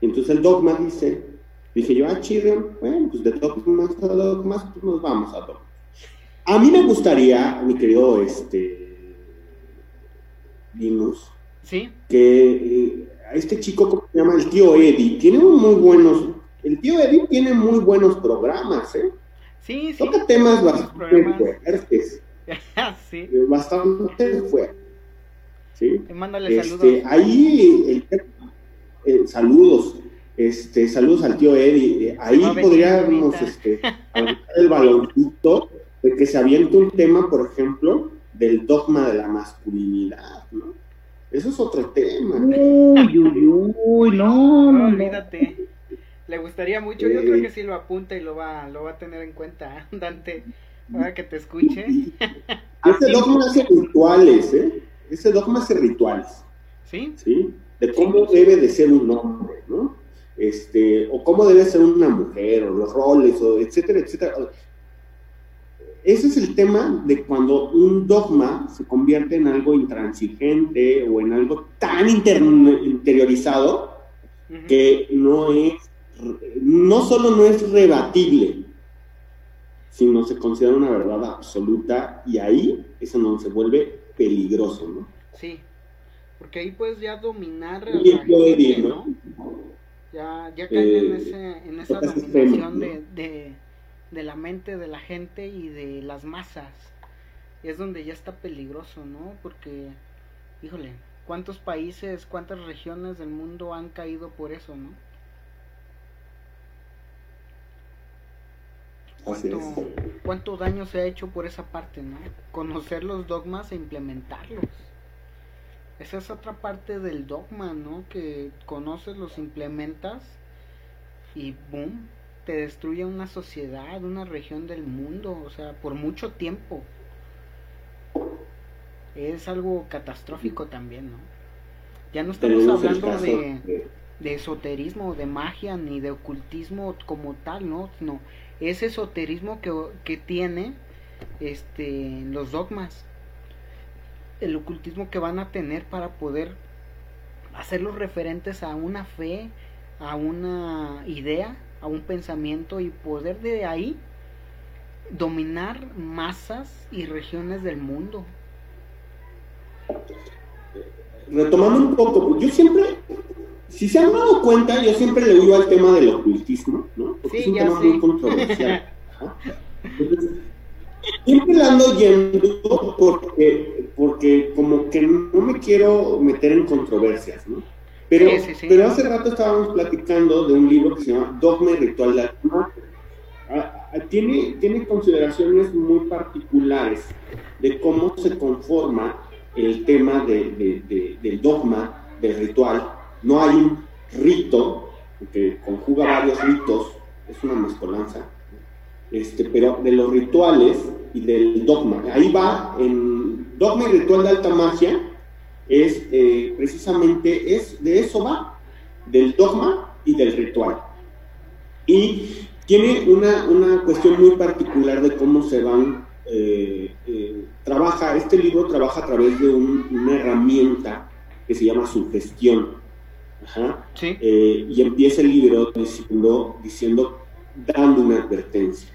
Y entonces el dogma dice Dije yo, ah, chido, bueno, pues de dogmas a dogmas, pues nos vamos a dogmas. A mí me gustaría, mi querido este, Linus, ¿Sí? que eh, a este chico, ¿cómo se llama? El tío Eddie, tiene muy buenos, el tío Eddie tiene muy buenos programas, ¿eh? Sí, sí. Toca temas Buenos bastante fuertes, sí. eh, bastante fuertes, ¿sí? Eh, Mándale Este, saludos. ahí, el- eh, saludos, este, saludos al tío Eddie. Eh, Ahí venir podríamos ahorita. este, aventar el baloncito de que se aviente un tema, por ejemplo, del dogma de la masculinidad, ¿no? Eso es otro tema. Uy, uy, uy, no, No, no, no. olvídate. Le gustaría mucho, yo creo que sí lo apunta y lo va, lo va a tener en cuenta, Dante. Ahora que te escuche. Ese dogma hace rituales, ¿eh? Ese dogma hace rituales. ¿Sí? ¿sí? De cómo debe de ser un hombre, ¿no? Este, o cómo debe ser una mujer, o los roles, o etcétera, etcétera. Ese es el tema de cuando un dogma se convierte en algo intransigente o en algo tan inter- interiorizado que no es, no solo no es rebatible, sino se considera una verdad absoluta y ahí eso no se vuelve peligroso, ¿no? Sí. Porque ahí puedes ya dominar a la gente, ¿no? Ya, ya caen en, Eh, ese, en esa dominación de, de, de la mente de la gente y de las masas. Y es donde ya está peligroso, ¿no? Porque, híjole, ¿cuántos países, cuántas regiones del mundo han caído por eso, ¿no? Así es. ¿Cuánto, cuánto daño se ha hecho por esa parte, ¿no? Conocer los dogmas e implementarlos. Esa es otra parte del dogma, ¿no? Que conoces, los implementas y boom, te destruye una sociedad, una región del mundo, o sea, por mucho tiempo. Es algo catastrófico también, ¿no? Ya no estamos hablando de esoterismo, de magia, ni de ocultismo como tal, ¿no? No, ese esoterismo que, que tiene este, los dogmas, el ocultismo que van a tener para poder hacerlos referentes a una fe, a una idea, a un pensamiento y poder de ahí dominar masas y regiones del mundo. retomando un poco, yo siempre, si se han dado cuenta, yo siempre le huyo al tema del ocultismo, ¿no? Porque Sí, es un tema sé. muy controversial. Entonces, siempre le ando yendo porque, porque como que no me quiero meter en controversias, ¿no? Pero, Sí, sí, sí. pero hace rato estábamos platicando de un libro que se llama Dogma y Ritual de Alma. Ah, ah, Tiene, tiene consideraciones muy particulares de cómo se conforma el tema de- de- de- del dogma, del ritual. No hay un rito que conjuga varios ritos, es una mezcolanza, este, pero de los rituales y del dogma. Ahí va, en dogma y ritual de alta magia, es eh, precisamente, es, de eso va, del dogma y del ritual. Y tiene una, una cuestión muy particular de cómo se van, eh, eh, trabaja, este libro trabaja a través de un- una herramienta que se llama sugestión. Ajá. Sí. Eh, y empieza el libro diciendo, diciendo dando una advertencia.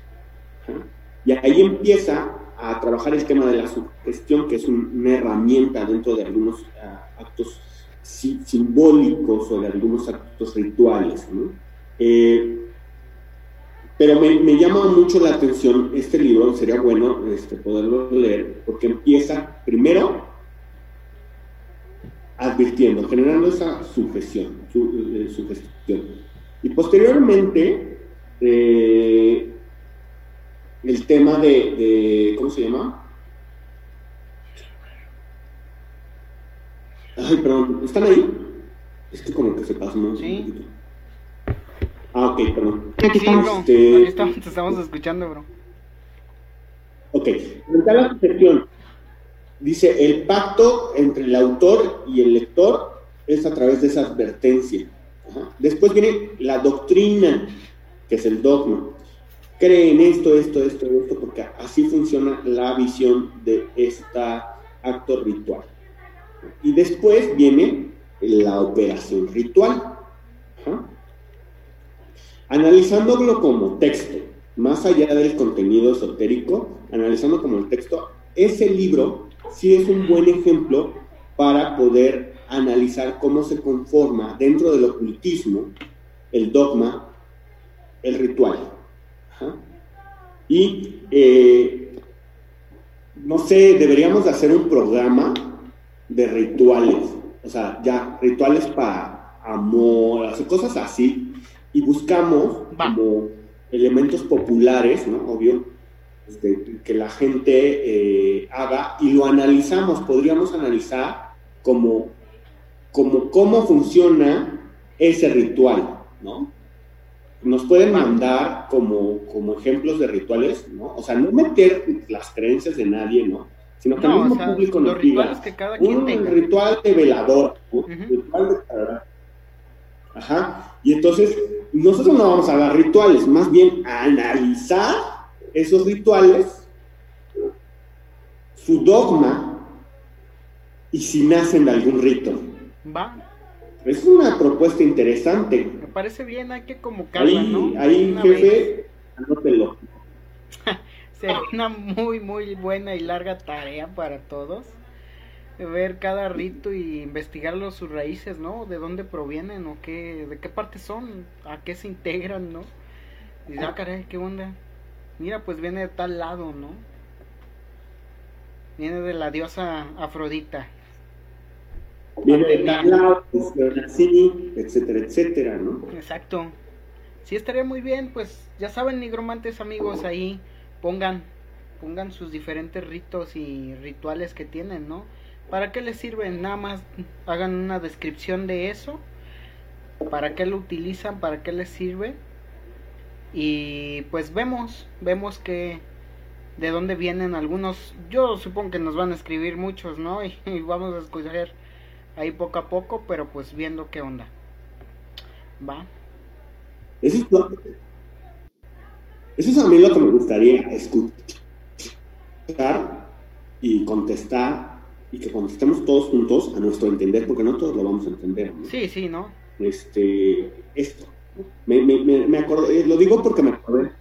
Ajá. Y ahí empieza a trabajar el tema de la sugestión, que es un- una herramienta dentro de algunos ah, actos si- simbólicos o de algunos actos rituales. ¿no? Eh, pero me, me llama mucho la atención este libro, sería bueno este, poderlo leer, porque empieza primero advirtiendo, generando esa sugestión, su- eh, sugestión. Y posteriormente, eh, el tema de, de- ¿cómo se llama? Ay, perdón, ¿están ahí? Es que como que se pasó. Sí. Ah, ok, perdón. Aquí Sí, estamos. Este- Aquí estamos, te estamos escuchando, bro. Ok, frente a la sugestión, dice, el pacto entre el autor y el lector es a través de esa advertencia. Después viene la doctrina, que es el dogma. Cree en esto, esto, esto, esto, porque así funciona la visión de este acto ritual. Y después viene la operación ritual. Ajá. Analizándolo como texto, más allá del contenido esotérico, analizando como el texto, ese libro sí es un buen ejemplo para poder analizar cómo se conforma dentro del ocultismo el dogma, el ritual. Y eh, no sé, deberíamos de hacer un programa de rituales, o sea, ya rituales para amor, hacer cosas así, y buscamos como elementos populares, ¿no? Obvio, este, que la gente eh, haga y lo analizamos, podríamos analizar como, como cómo funciona ese ritual, ¿no? Nos pueden mandar como, como ejemplos de rituales, ¿no? O sea, no meter las creencias de nadie, ¿no? Sino que el mismo público nos diga un ritual de velador, ritual de Ajá. Y entonces, nosotros no vamos a dar rituales, más bien a analizar esos rituales, su dogma, y si nacen de algún rito. Va. Es una propuesta interesante. Me parece bien, hay que convocarla, ahí, ¿no? Ahí, jefe, anótelo. Sería una muy, muy buena y larga tarea para todos. Ver cada rito y investigar sus raíces, ¿no? De dónde provienen o qué, de qué parte son, a qué se integran, ¿no? Y ya, ah, caray, qué onda. Mira, pues viene de tal lado, ¿no? Viene de la diosa Afrodita. Viene de tal lado, pues, así, etcétera, etcétera, ¿no? Exacto. Sí, estaría muy bien, pues ya saben, nigromantes amigos, ahí pongan, pongan sus diferentes ritos y rituales que tienen, ¿no? ¿Para qué les sirven? Nada más hagan una descripción de eso. ¿Para qué lo utilizan? ¿Para qué les sirve? Y pues vemos, vemos que de dónde vienen algunos. Yo supongo que nos van a escribir muchos, ¿no? Y, vamos a escuchar ahí poco a poco, pero pues viendo qué onda. ¿Va? Eso es, eso es a mí lo que me gustaría escuchar y contestar y que contestemos todos juntos a nuestro entender, porque no todos lo vamos a entender. Sí, sí, ¿no? Este, esto. Me, me, me acordé, eh, lo digo porque me acordé.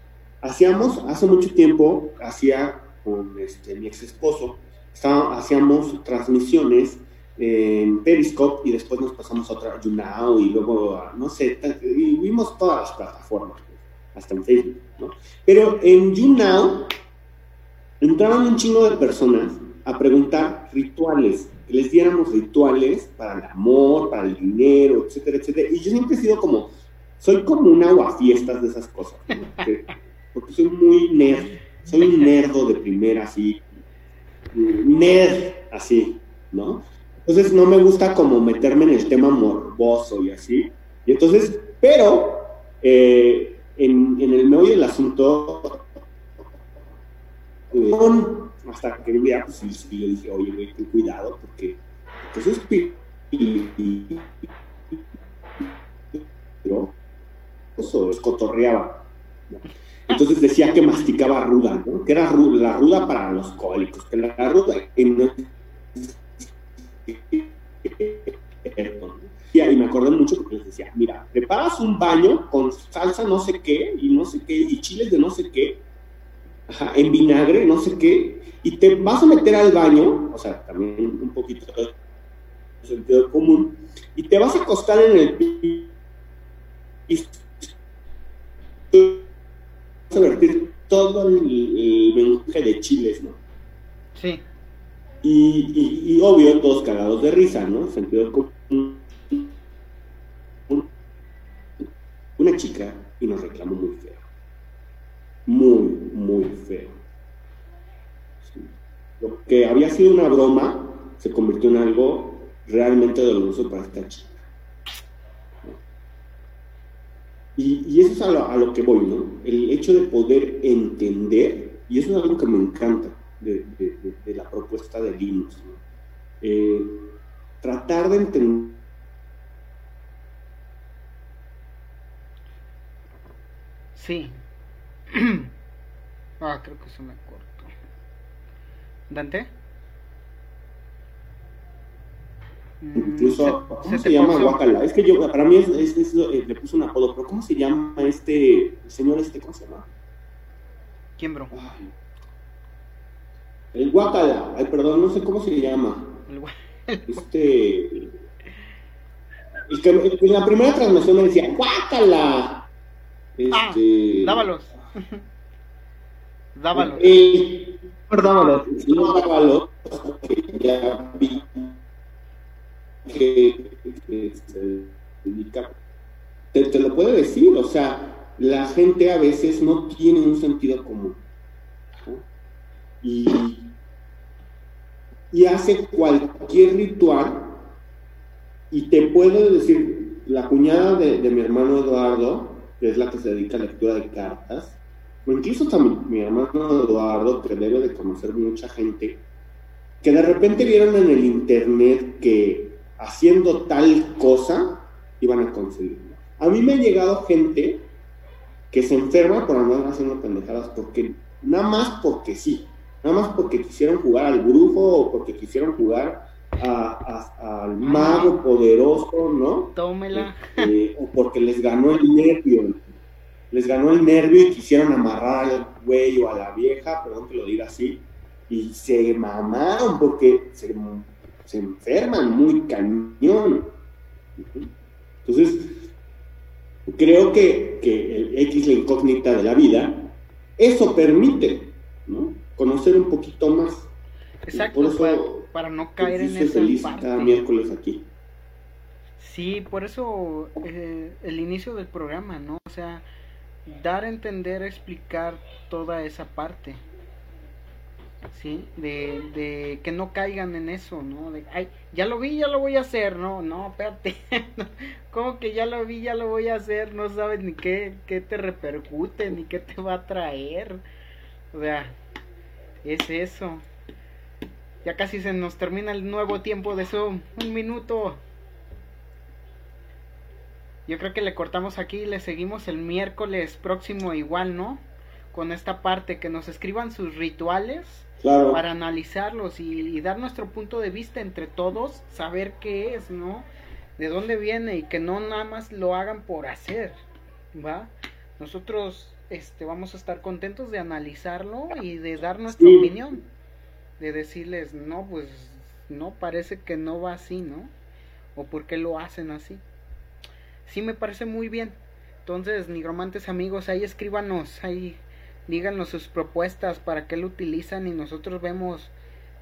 Hacíamos, hace mucho tiempo, hacía con este, mi ex esposo, hacíamos transmisiones en Periscope y después nos pasamos a otra, YouNow y luego, no sé, y vimos todas las plataformas, hasta en Facebook, ¿no? Pero en YouNow entraban un chingo de personas a preguntar rituales, que les diéramos rituales para el amor, para el dinero, etcétera, etcétera. Y yo siempre he sido como, soy como un aguafiestas de esas cosas, porque, soy muy nerd, soy un nerdo de primera, así, nerd, así, ¿no? Entonces no me gusta como meterme en el tema morboso y así. Y entonces, pero eh, en, el medio del asunto, eh, hasta que un día pues, sí, yo dije, oye, güey, ten cuidado, porque entonces eso escotorreaba. Entonces decía que masticaba ruda, ¿no? que era la ruda para los cólicos, que la ruda y me acordé mucho porque les decía, mira, preparas un baño con salsa no sé qué y no sé qué y chiles de no sé qué, en vinagre, no sé qué, y te vas a meter al baño, o sea, también un poquito de sentido común, y te vas a acostar en el piso vertir todo el, mensaje de chiles, ¿no? Sí. Y, obvio, todos cagados de risa, ¿no? Sentido común. Una chica y nos reclamó muy feo. Muy, muy feo. Lo que había sido una broma se convirtió en algo realmente doloroso para esta chica. Y, eso es a lo, que voy, ¿no? El hecho de poder entender, y eso es algo que me encanta de, la propuesta de Linux, ¿no? Eh, tratar de entender. Sí. ah, creo que se me cortó. ¿Dante? Incluso, ¿cómo se, llama Guacala? Es que yo, para mí es, es, eh, le puse un apodo, pero ¿cómo se llama este señor este? ¿Cómo se llama? ¿Quién, bro? el Guacala, ay, perdón, no sé cómo se llama. El este. El que, en la primera transmisión me decía, ¡Guácala! Este... Ah, dávalos. dávalos. Eh, dávalos. No, dávalos. Ya vi que este, te, te, lo puedo decir, o sea, la gente a veces no tiene un sentido común. Y, hace cualquier ritual y te puedo decir, la cuñada de, mi hermano Eduardo, que es la que se dedica a lectura de cartas, o incluso también mi hermano Eduardo, que debe de conocer mucha gente, que de repente vieron en el internet que haciendo tal cosa, iban a conseguirlo. A mí me ha llegado gente que se enferma por andar haciendo pendejadas porque nada más porque sí, nada más porque quisieron jugar al brujo o porque quisieron jugar al mago poderoso, ¿no? Tómela. Este, o porque les ganó el nervio, les ganó el nervio y quisieron amarrar al güey o a la vieja, perdón que lo diga así, y se mamaron porque se se enferman muy cañón. Entonces, creo que, el X, la incógnita de la vida, eso permite ¿no? conocer un poquito más. Exacto, para, no caer en esa feliz cada miércoles aquí. Sí, por eso eh, el inicio del programa, ¿no? O sea, dar a entender, explicar toda esa parte. ¿Sí? De, de, que no caigan en eso, ¿no? Ay, ya lo vi, ya lo voy a hacer, no, no, espérate, como que ya lo vi, ya lo voy a hacer, no sabes ni qué, qué te repercute, ni qué te va a traer, o sea, es eso. Ya casi se nos termina el nuevo tiempo de Zoom, un minuto. Yo creo que le cortamos aquí y le seguimos el miércoles próximo igual, ¿no? Con esta parte, que nos escriban sus rituales para analizarlos y, dar nuestro punto de vista entre todos, saber qué es, ¿no? De dónde viene y que no nada más lo hagan por hacer, ¿va? Nosotros este, vamos a estar contentos de analizarlo y de dar nuestra opinión, de decirles, no, pues no, parece que no va así, ¿no? O por qué lo hacen así. Sí me parece muy bien. Entonces, nigromantes amigos, ahí escríbanos, ahí díganos sus propuestas, para qué lo utilizan y nosotros vemos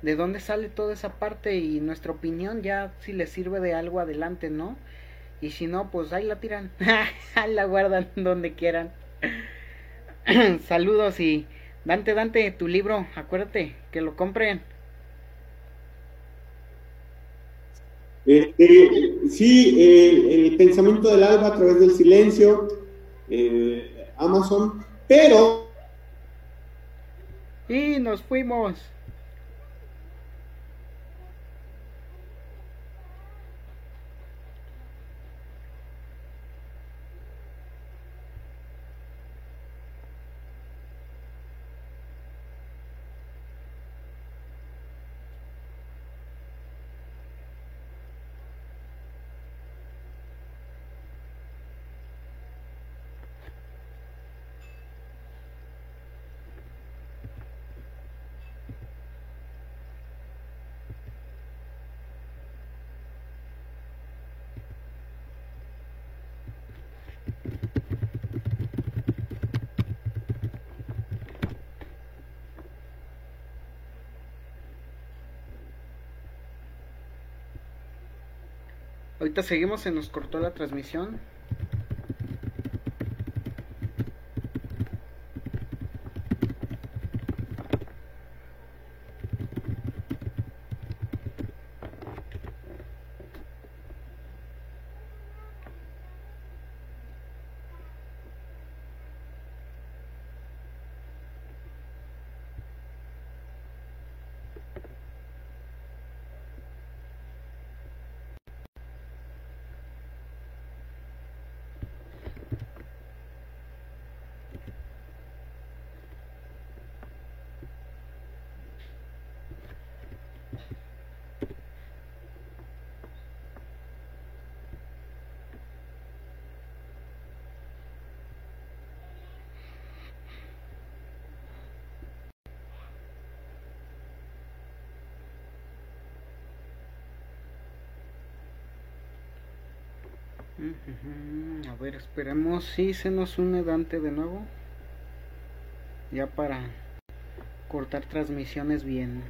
de dónde sale toda esa parte y nuestra opinión ya si les sirve de algo adelante, ¿no? Y si no, pues ahí la tiran, ahí la guardan donde quieran. Saludos y Dante, Dante, tu libro, acuérdate que lo compren. Este, sí, el pensamiento del alba a través del silencio, eh, Amazon, pero y nos fuimos. Seguimos, se nos cortó la transmisión. Esperemos si se nos une Dante de nuevo. Ya para cortar transmisiones bien.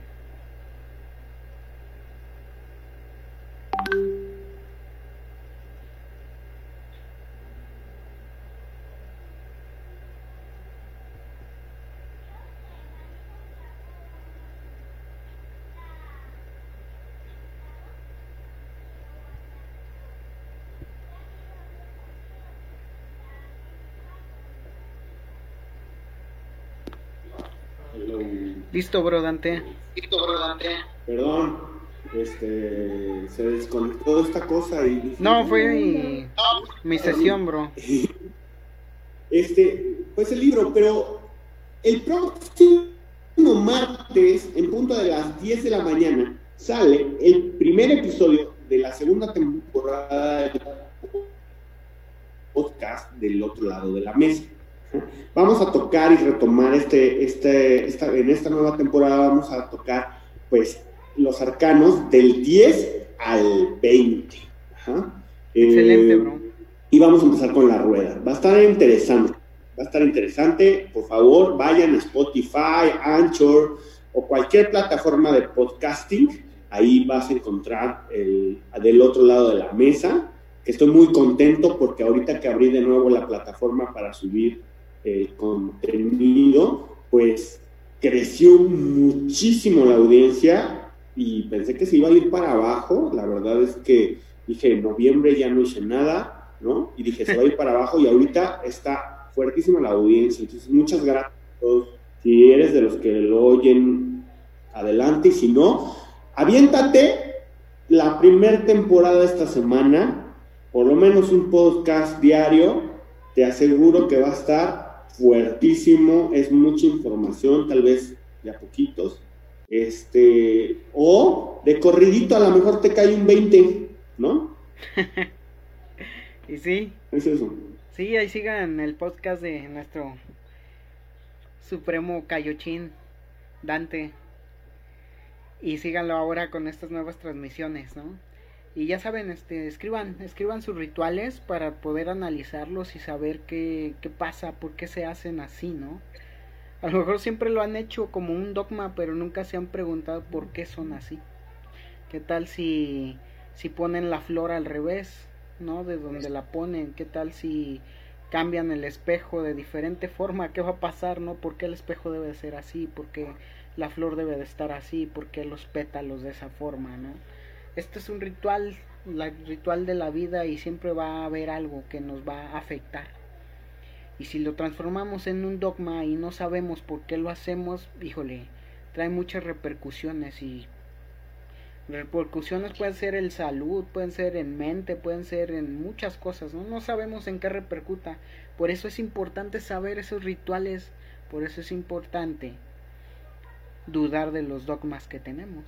Listo, bro, Dante. Perdón, este, se desconectó esta cosa y... dije, No, fue mi, mi sesión, bro. Este, pues el libro, pero el próximo martes, en punto de las 10 de la mañana, sale el primer episodio de la segunda temporada del podcast del otro lado de la mesa. Vamos a tocar y retomar este, este, esta, en esta nueva temporada vamos a tocar pues los arcanos del 10 al 20. Ajá. Excelente, Eh, bro. y vamos a empezar con la rueda. Va a estar interesante. Va a estar interesante. Por favor, vayan a Spotify, Anchor o cualquier plataforma de podcasting. Ahí vas a encontrar el, del otro lado de la mesa. Que estoy muy contento porque ahorita que abrí de nuevo la plataforma para subir el contenido, pues creció muchísimo la audiencia y pensé que se iba a ir para abajo. La verdad es que dije, en noviembre ya no hice nada, ¿no? Y dije, se va a ir para abajo y ahorita está fuertísima la audiencia. Entonces, muchas gracias a todos. Si eres de los que lo oyen, adelante. Y si no, aviéntate la primera temporada esta semana, por lo menos un podcast diario. Te aseguro que va a estar fuertísimo. Es mucha información, tal vez de a poquitos. Este, o de corridito, a lo mejor te cae un 20, ¿no? Y sí, Es eso. sí, ahí sigan el podcast de nuestro Supremo Cayochín, Dante. Y síganlo ahora con estas nuevas transmisiones, ¿no? Y ya saben, este, escriban, escriban sus rituales para poder analizarlos y saber qué, qué pasa, por qué se hacen así, ¿no? A lo mejor siempre lo han hecho como un dogma, pero nunca se han preguntado por qué son así. ¿Qué tal si, si ponen la flor al revés, ¿no? De donde la ponen. ¿Qué tal si cambian el espejo de diferente forma? ¿Qué va a pasar, no? ¿Por qué el espejo debe de ser así? ¿Por qué la flor debe de estar así? ¿Por qué los pétalos de esa forma, no? Este es un ritual, la ritual de la vida y siempre va a haber algo que nos va a afectar. Y si lo transformamos en un dogma y no sabemos por qué lo hacemos, híjole, trae muchas repercusiones y repercusiones pueden ser en salud, pueden ser en mente, pueden ser en muchas cosas, ¿no? No sabemos en qué repercuta. Por eso es importante saber esos rituales, por eso es importante dudar de los dogmas que tenemos,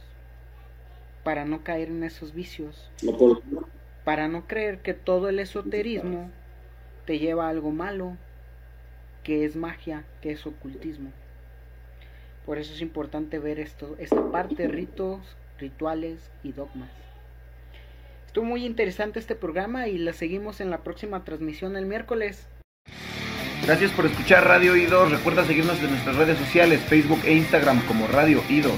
para no caer en esos vicios, para no creer que todo el esoterismo te lleva a algo malo, que es magia, que es ocultismo. Por eso es importante ver esto, esta parte, ritos, rituales y dogmas. Estuvo muy interesante este programa y la seguimos en la próxima transmisión el miércoles. Gracias por escuchar Radio Ido. Recuerda seguirnos en nuestras redes sociales, Facebook e Instagram como Radio Ido.